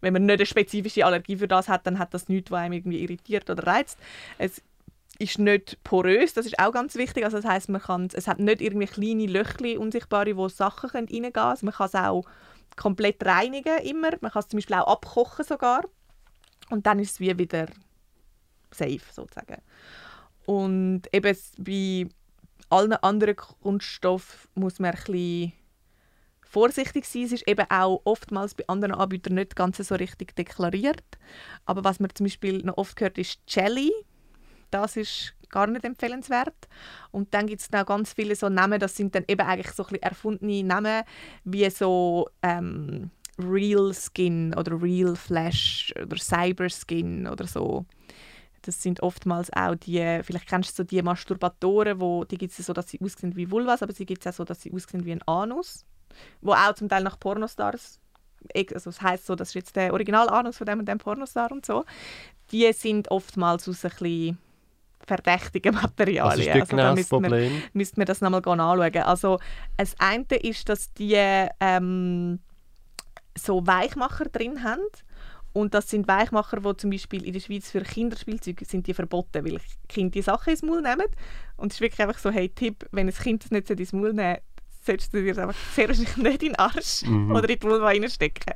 wenn man nicht eine spezifische Allergie für das hat, dann hat das nichts, was einem irgendwie irritiert oder reizt. Es ist nicht porös, das ist auch ganz wichtig. Also das heißt, man kann, es hat nicht irgendwie kleine Löchli unsichtbare, wo Sachen reingehen können. Also man kann es auch komplett reinigen immer. Man kann es zum Beispiel auch abkochen sogar. Und dann ist es wie wieder safe sozusagen. Und eben bei allen anderen Kunststoffen muss man ein bisschen vorsichtig sein. Es ist eben auch oftmals bei anderen Anbietern nicht ganz so richtig deklariert. Aber was man zum Beispiel noch oft hört, ist Jelly. Das ist gar nicht empfehlenswert. Und dann gibt es noch ganz viele so Namen, das sind dann eben eigentlich so ein erfundene Namen, wie so ähm, Real Skin oder Real Flash oder Cyber Skin oder so. Das sind oftmals auch die, vielleicht kennst du so die Masturbatoren, wo, die gibt es so, dass sie aussehen wie Vulvas, aber sie gibt es auch so, dass sie aussehen wie ein Anus wo auch zum Teil nach Pornostars also das heißt so, das ist jetzt der Originalanus von dem und dem Pornostar und so, die sind oftmals aus ein bisschen verdächtigen Materialien. Ist also genau da das Problem? Man, müsste man das nochmal anschauen. Also das eine ist, dass die ähm, so Weichmacher drin haben und das sind Weichmacher, die zum Beispiel in der Schweiz für Kinderspielzeuge sind die verboten, weil Kinder die Sachen ins Maul nehmen. Und es ist wirklich einfach so, hey, Tipp, wenn ein Kind das nicht ins Maul nehmen solltest du dir einfach sehr wahrscheinlich nicht in den Arsch mhm. oder in die Vulva reinstecken.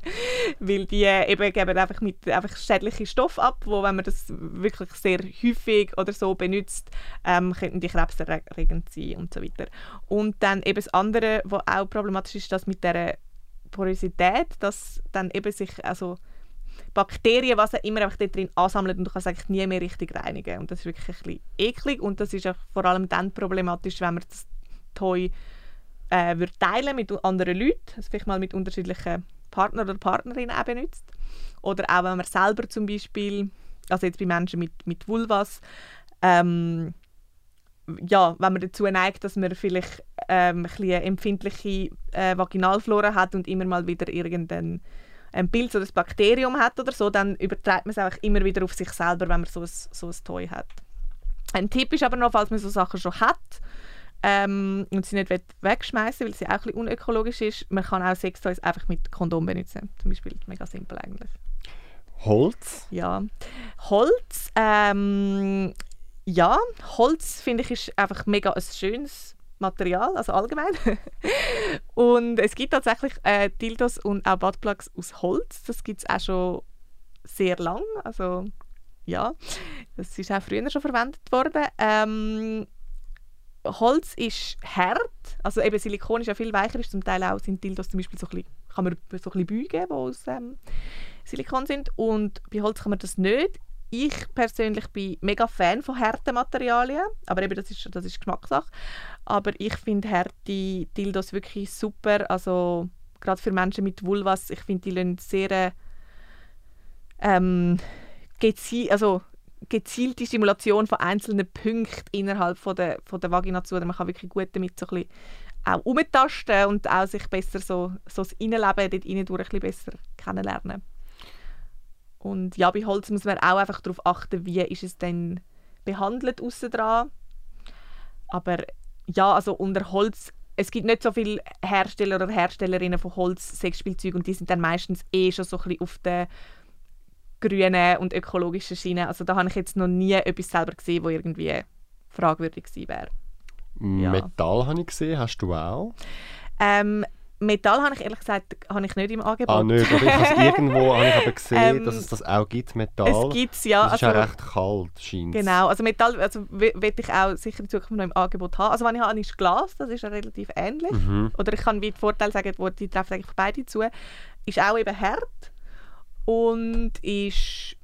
Weil die äh, eben geben einfach mit einfach schädlichen Stoff ab, wo wenn man das wirklich sehr häufig oder so benutzt, ähm, könnten die krebserregend sein und so weiter. Und dann eben das andere, was auch problematisch ist, das mit der Porosität, dass dann eben sich also Bakterien, was auch immer, einfach dort drin ansammeln und du kannst eigentlich nie mehr richtig reinigen. Und das ist wirklich ein bisschen eklig und das ist auch vor allem dann problematisch, wenn man das Toy äh, würde teilen mit anderen Leuten, also vielleicht mal mit unterschiedlichen Partnern oder Partnerinnen auch benutzt. Oder auch wenn man selber zum Beispiel, also jetzt bei Menschen mit, mit Vulvas, ähm, ja, wenn man dazu neigt, dass man vielleicht ähm, ein eine empfindliche äh, Vaginalflora hat und immer mal wieder irgendein ein Pilz oder ein Bakterium hat oder so, dann überträgt man es einfach immer wieder auf sich selber, wenn man so ein, so ein Toy hat. Ein Tipp ist aber noch, falls man so Sachen schon hat, ähm, und sie nicht wegschmeißen, weil sie auch ein bisschen unökologisch ist. Man kann auch Sextoys einfach mit Kondom benutzen. Zum Beispiel mega simpel eigentlich. Holz? Ja. Holz, ähm, ja, Holz finde ich ist einfach mega ein schönes Material, also allgemein. und es gibt tatsächlich äh, Dildos und auch Buttplugs aus Holz. Das gibt es auch schon sehr lang. Also ja, das ist auch früher schon verwendet worden. Ähm, Holz ist hart, also eben Silikon ist ja viel weicher, ist zum Teil auch sind Dildos zum Beispiel so ein bisschen, kann man so ein bisschen beugen, die aus ähm, Silikon sind und bei Holz kann man das nicht. Ich persönlich bin mega Fan von harten Materialien, aber eben das ist, das ist Geschmackssache. Aber ich finde harte Dildos wirklich super, also gerade für Menschen mit Vulvas, ich finde die sehr ähm, also gezielte Stimulation von einzelnen Punkten innerhalb von der, von der Vagina zu. Man kann wirklich gut damit so ein bisschen auch umtasten und auch sich besser so, so das Innenleben dort rein durch ein bisschen besser kennenlernen. Und ja, bei Holz muss man auch einfach darauf achten, wie ist es denn behandelt außen dran. Aber ja, also unter Holz, es gibt nicht so viele Hersteller oder Herstellerinnen von Holz-Sexspielzeugen und die sind dann meistens eh schon so ein bisschen auf der grünen und ökologischen Schiene. Also da habe ich jetzt noch nie etwas selber gesehen, wo irgendwie fragwürdig gewesen wäre. Ja. Metall habe ich gesehen, hast du auch? Ähm, Metall habe ich ehrlich gesagt habe ich nicht im Angebot. Ah, nicht. Oder ich habe es irgendwo habe ich aber gesehen, Ähm, dass es das auch gibt, Metall. Es gibt es ja. das ist also- ja recht kalt, scheint Genau, also Metall also werde ich auch sicher in Zukunft noch im Angebot haben. Also wenn ich habe, ist Glas, das ist ja relativ ähnlich. Mhm. Oder ich kann wie die Vorteile sagen, wo die treffen eigentlich beide zu. Ist auch eben hart und ist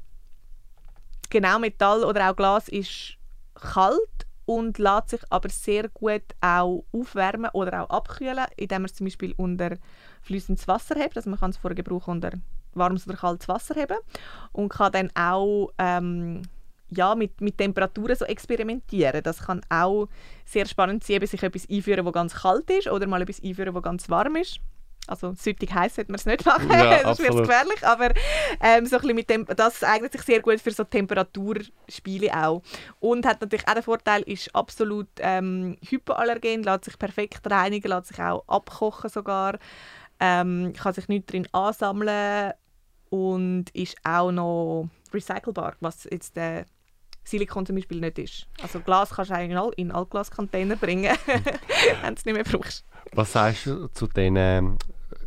genau Metall oder auch Glas ist kalt und lässt sich aber sehr gut auch aufwärmen oder auch abkühlen, indem man es zum Beispiel unter fließendes Wasser hebt. Also man kann es vor Gebrauch unter warmes oder kaltes Wasser heben und kann dann auch ähm, ja, mit, mit Temperaturen so experimentieren. Das kann auch sehr spannend sein, eben sich etwas einführen, das ganz kalt ist oder mal etwas einführen, das ganz warm ist. Also süttig heiß sollte man es nicht machen, Ja, das wird gefährlich, aber ähm, so ein bisschen mit dem, das eignet sich sehr gut für so Temperaturspiele auch. Und hat natürlich auch den Vorteil, ist absolut ähm, hypoallergen, lässt sich perfekt reinigen, lässt sich auch abkochen sogar, ähm, kann sich nicht drin ansammeln und ist auch noch recycelbar, was jetzt der Silikon zum Beispiel nicht ist. Also Glas kannst du in, Al in Altglascontainer bringen, wenn du es nicht mehr brauchst. Was sagst du zu diesen, ähm,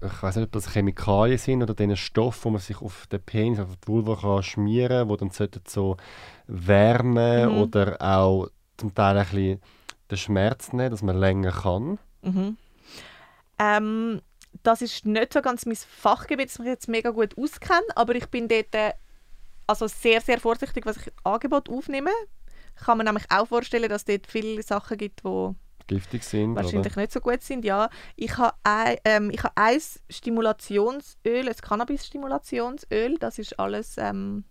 ich weiß nicht, ob das Chemikalien sind oder diesen Stoffen, die man sich auf den Penis, auf die Vulva kann schmieren kann, die dann so wärmen Mhm. oder auch zum Teil ein bisschen den Schmerz nehmen, dass man länger kann. Mhm. Ähm, das ist nicht so ganz mein Fachgebiet, das mich jetzt mega gut auskenne, aber ich bin dort äh, also sehr, sehr vorsichtig, was ich Angebot aufnehme. Ich kann mir nämlich auch vorstellen, dass es dort viele Sachen gibt, die Giftig sind. wahrscheinlich Oder? nicht so gut sind. Ja, ich habe ein, ähm, ich habe ein Stimulationsöl, ein Cannabis-Stimulationsöl. Das ist alles ähm,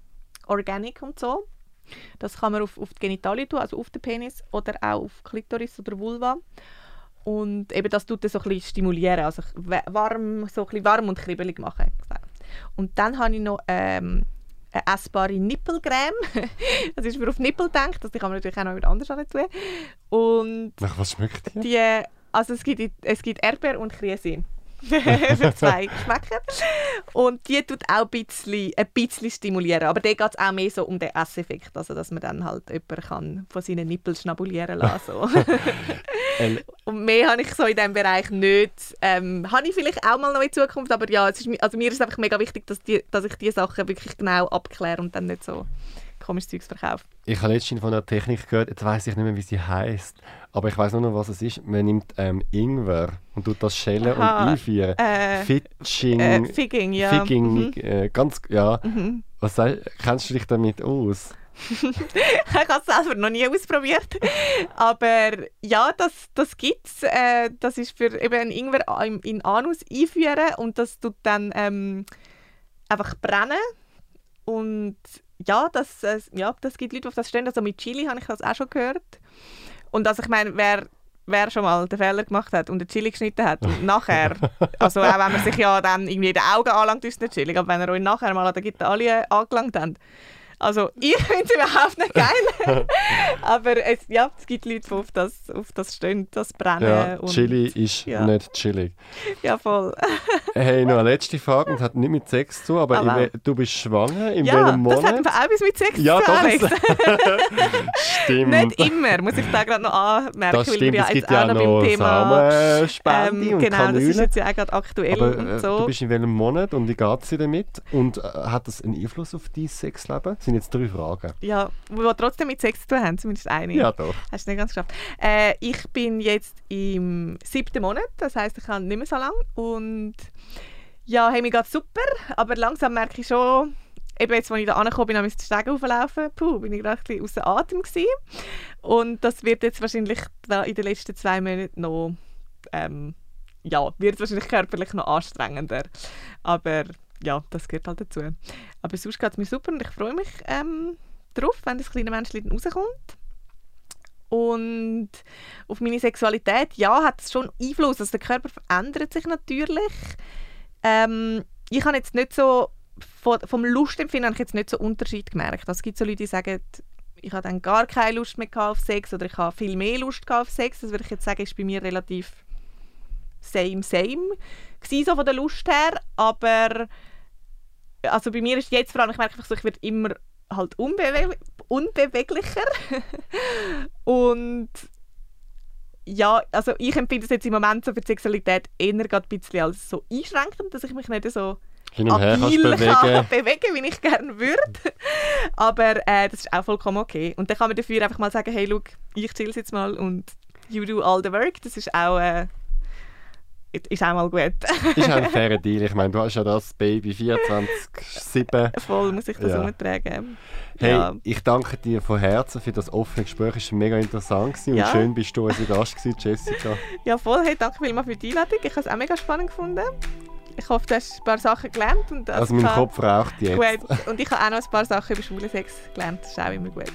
organic und so. Das kann man auf, auf die Genitalien tun, also auf den Penis oder auch auf Klitoris oder Vulva. Und eben das tut das so ein bisschen stimulieren, also wa- warm, so ein bisschen warm und kribbelig machen. Und dann habe ich noch ähm, eine essbare Nippelcreme. das ist für auf Nippel gedacht, das kann man natürlich auch noch mit anders tun. Und Nach was schmeckt die? die, also es gibt, es gibt Erdbeer und Krisin. Für zwei Geschmäcker. Und die tut auch ein bisschen, ein bisschen stimulieren. Aber da geht es auch mehr so um den Esseffekt. Also dass man dann halt jemanden kann von seinen Nippeln schnabulieren lassen so. Und mehr habe ich so in diesem Bereich nicht. Ähm, habe ich vielleicht auch mal noch in Zukunft, aber ja, es ist, also mir ist es einfach mega wichtig, dass, die, dass ich diese Sachen wirklich genau abkläre und dann nicht so komisches Zeugs verkaufe. Ich habe letztens von einer Technik gehört, jetzt weiß ich nicht mehr, wie sie heißt, aber ich weiß nur noch, was es ist. Man nimmt ähm, Ingwer und tut das schälen und Aha, einführen. Äh, Fitching, äh, Figging, ja. Figging, Mhm. äh, ganz, ja. Mhm. Was sagst, kennst du dich damit aus? ich habe es selber noch nie ausprobiert. Aber ja, das, das gibt es. Äh, das ist für eben einen Ingwer in, in Anus einführen und das tut dann ähm, einfach brennen. Und ja, das, äh, ja, das gibt Leute, die auf das stehen. Also mit Chili habe ich das auch schon gehört. Und also ich meine, wer, wer schon mal den Fehler gemacht hat und den Chili geschnitten hat und nachher, also auch wenn man sich ja dann irgendwie die Augen anlangt, ist es nicht chillig, aber wenn er euch nachher mal an der Gitarre angelangt hat, also ich finde es überhaupt nicht geil. Aber es, ja, es gibt Leute, die auf das, auf das stehen, das Brennen. Ja, und, Chili ist ja. nicht chillig. Ja, voll. Hey, noch eine letzte Frage und hat nicht mit Sex zu tun, aber Ah, we- du bist schwanger, in ja, welchem das hat Monat? auch etwas mit Sex Ja, zu Alex. Stimmt. Nicht immer, muss ich da gerade noch anmerken, das weil stimmt, wir ja es gibt jetzt ja auch noch beim Thema... Samenspende Ähm, und genau, das ist Kanüle. jetzt ja auch gerade aktuell Aber und äh, so. du bist in welchem Monat und wie geht es dir damit? Und äh, hat das einen Einfluss auf dein Sexleben? Das sind jetzt drei Fragen. Ja, die trotzdem mit Sex zu tun haben, zumindest eine. Ja, doch. Hast du nicht ganz geschafft. Äh, ich bin jetzt im siebten Monat, das heißt, ich habe nicht mehr so lange. Und ja, hey, mir geht super, aber langsam merke ich schon, eben jetzt, als ich da angekommen bin, musste ich die Stege hochlaufen, puh, bin ich gerade ein bisschen außer Atem gewesen. Und das wird jetzt wahrscheinlich in den letzten zwei Monaten noch, ähm, ja, wird wahrscheinlich körperlich noch anstrengender. Aber ja, das gehört halt dazu. Aber sonst geht es mir super und ich freue mich ähm, drauf, wenn das kleine Menschchen dann rauskommt. Und auf meine Sexualität, ja, hat es schon Einfluss. Also der Körper verändert sich natürlich. Ähm, ich habe jetzt nicht so, vom Lustempfinden habe ich jetzt nicht so Unterschied gemerkt. Also es gibt so Leute, die sagen, ich habe dann gar keine Lust mehr auf Sex oder ich habe viel mehr Lust auf Sex. Das würde ich jetzt sagen, ist bei mir relativ same, same gewesen, so von der Lust her. Aber also bei mir ist jetzt vor allem, ich merke einfach so, ich werde immer halt unbewe unbeweglicher. und ja, also ich empfinde es jetzt im Moment so für die Sexualität eher gerade ein bisschen als so einschränkend, dass ich mich nicht so Hin und her kannst agil bewegen. kann bewegen, wie ich gerne würde. Aber äh, das ist auch vollkommen okay. Und dann kann man dafür einfach mal sagen, hey, schau, ich chill jetzt mal und you do all the work. Das ist auch, äh, ist auch mal gut. ist auch ein fairer Deal. Ich meine, du hast ja das Baby 24-7. Voll muss ich das Ja. umtragen. Hey, Ja. ich danke dir von Herzen für das offene Gespräch. Es war mega interessant gewesen Ja. und schön bist du unser Gast gewesen, Jessica. ja, voll. Hey, danke vielmals für die Einladung. Ich habe es auch mega spannend gefunden. Ich hoffe, du hast ein paar Sachen gelernt. Und Also mein Kopf raucht jetzt. Gut. Und ich habe auch noch ein paar Sachen über schwulen Sex gelernt. Das ist auch immer gut.